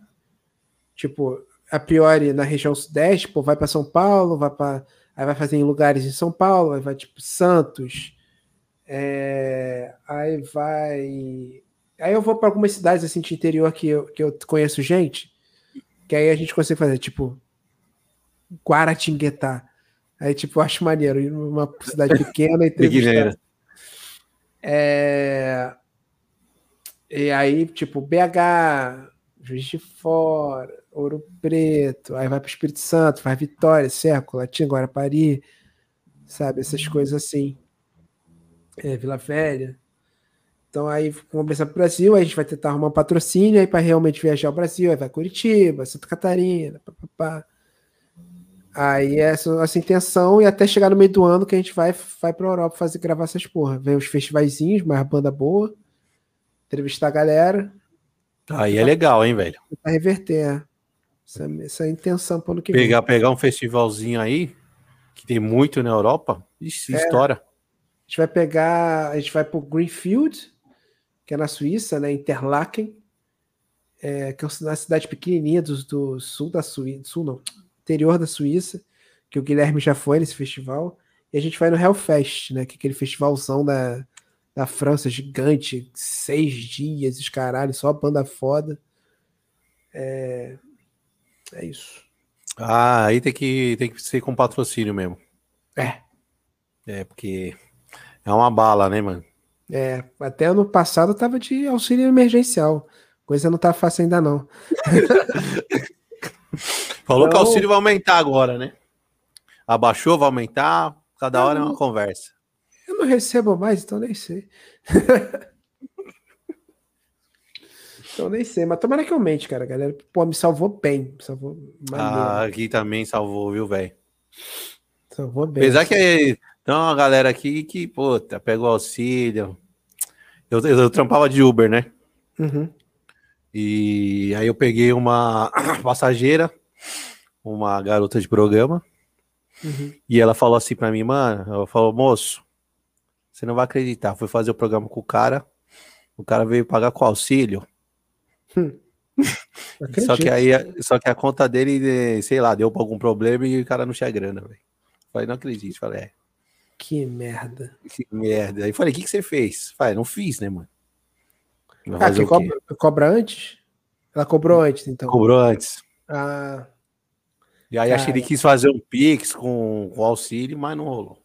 B: Tipo, a priori na região sudeste, pô, vai para São Paulo, vai para aí vai fazer em lugares em São Paulo, aí vai tipo Santos, é, aí vai. Aí eu vou para algumas cidades assim de interior que eu, que eu conheço gente, que aí a gente consegue fazer, tipo, Guaratinguetá. Aí, tipo, eu acho maneiro ir numa cidade [LAUGHS] pequena e entrevistar. é... E aí, tipo, BH, Juiz de Fora, Ouro Preto, aí vai para o Espírito Santo, faz Vitória, Cerco, Latim, Guarapari, sabe? Essas coisas assim é, Vila Velha. Então aí vamos pensar para o Brasil, aí a gente vai tentar arrumar um patrocínio aí para realmente viajar ao Brasil, aí vai Curitiba, Santa Catarina, papapá. Aí essa é a nossa intenção e até chegar no meio do ano que a gente vai, vai para a Europa fazer gravar essas porra. Vem os festivaizinhos, mais banda boa, entrevistar a galera.
A: Aí é legal, hein, velho?
B: Pra reverter. É. Essa, essa é a intenção para o que
A: pegar, vem. Pegar um festivalzinho aí, que tem muito na Europa, Ixi, é. história.
B: A gente vai pegar, a gente vai para o Greenfield, que é na Suíça, né? Interlaken, é, que é uma cidade pequenininha do, do sul da Suíça, sul não, interior da Suíça, que o Guilherme já foi nesse festival. E a gente vai no Hellfest, né? Que é aquele festivalzão da, da França gigante, seis dias, os caralho, só banda foda. É, é isso.
A: Ah, aí tem que, tem que ser com patrocínio mesmo.
B: É.
A: É, porque é uma bala, né, mano?
B: É, até ano passado tava de auxílio emergencial. Coisa não tá fácil ainda, não. [LAUGHS]
A: Falou então, que o auxílio vai aumentar agora, né? Abaixou, vai aumentar. Cada hora é uma conversa.
B: Eu não recebo mais, então nem sei. [LAUGHS] então nem sei, mas tomara que aumente, cara. A galera, pô, me salvou bem. Me salvou
A: ah, aqui também salvou, viu, velho? Salvou bem. Apesar que então, a galera aqui que, puta, pega o auxílio. Eu, eu, eu trampava de Uber, né?
B: Uhum.
A: E aí eu peguei uma [COUGHS] passageira, uma garota de programa, uhum. e ela falou assim pra mim, mano, ela falou, moço, você não vai acreditar, fui fazer o programa com o cara, o cara veio pagar com auxílio. Hum. só que aí, só que a conta dele, sei lá, deu algum problema e o cara não tinha grana, velho. Falei, não acredito, falei, é.
B: Que merda.
A: Que merda. Aí falei, o que, que você fez? Falei, não fiz, né, mano?
B: ah, que cobra, cobra, antes? Ela cobrou antes, então.
A: Cobrou antes.
B: Ah.
A: E aí cara. acho que ele quis fazer um Pix com, com auxílio, mas não rolou.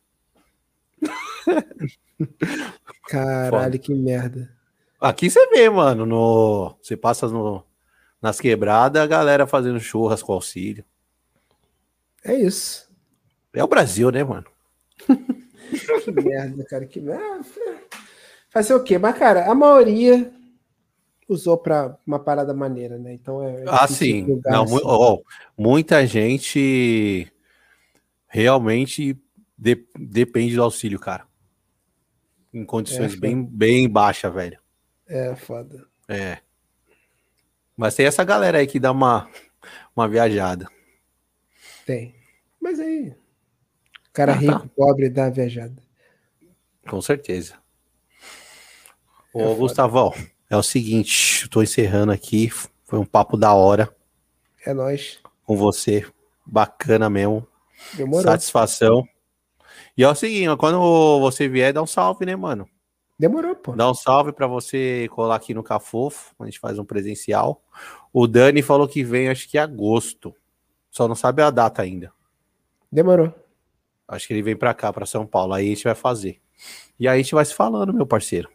A: [LAUGHS]
B: Caralho, Foda. que merda.
A: Aqui você vê, mano, no, você passa no, nas quebradas, a galera fazendo churras com auxílio.
B: É isso.
A: É o Brasil, né, mano? [LAUGHS]
B: que merda, cara. Que merda. Fazer o quê? Mas, cara, a maioria usou para uma parada maneira, né? Então é.
A: é ah, sim. Lugar, Não, assim. Oh, muita gente realmente de, depende do auxílio, cara. Em condições é, bem, bem baixas, velho.
B: É, foda.
A: É. Mas tem essa galera aí que dá uma, uma viajada.
B: Tem. Mas aí. Cara ah, tá. rico, tá. pobre, dá viajada.
A: Com certeza. É Ô, Gustavão, é o seguinte, estou encerrando aqui. Foi um papo da hora.
B: É nóis.
A: Com você. Bacana mesmo. Demorou. Satisfação. E é o seguinte, quando você vier, dá um salve, né, mano?
B: Demorou, pô.
A: Dá um salve para você colar aqui no Cafofo. A gente faz um presencial. O Dani falou que vem, acho que em agosto. Só não sabe a data ainda.
B: Demorou.
A: Acho que ele vem para cá, para São Paulo. Aí a gente vai fazer. E aí a gente vai se falando, meu parceiro.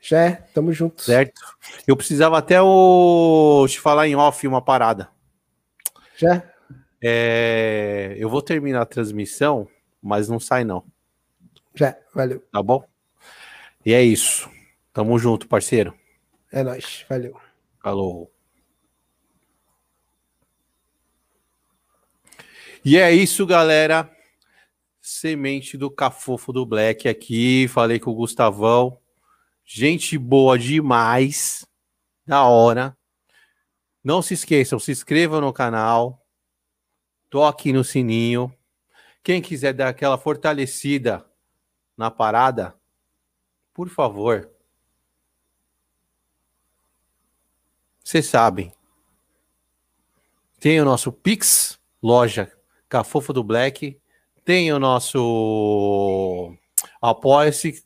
B: Já é, tamo junto.
A: Certo. Eu precisava até o... te falar em off uma parada.
B: Já?
A: É... Eu vou terminar a transmissão, mas não sai não.
B: Já, valeu.
A: Tá bom? E é isso. Tamo junto, parceiro.
B: É nóis, valeu.
A: Falou. E é isso, galera. Semente do Cafofo do Black aqui. Falei com o Gustavão. Gente boa demais. Da hora. Não se esqueçam, se inscrevam no canal. Toque no sininho. Quem quiser dar aquela fortalecida na parada, por favor. Vocês sabem. Tem o nosso Pix, loja Cafofo do Black. Tem o nosso Apoia-se,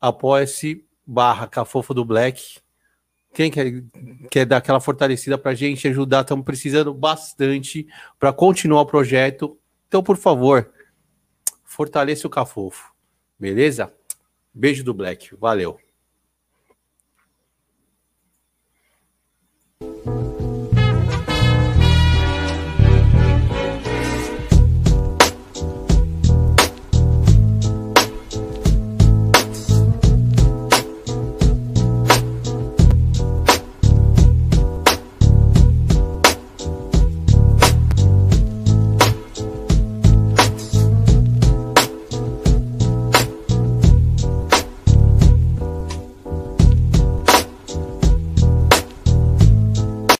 A: apoia-se barra Cafofo do Black. Quem quer, quer dar aquela fortalecida para a gente ajudar? Estamos precisando bastante para continuar o projeto. Então, por favor, fortaleça o Cafofo. Beleza? Beijo do Black. Valeu.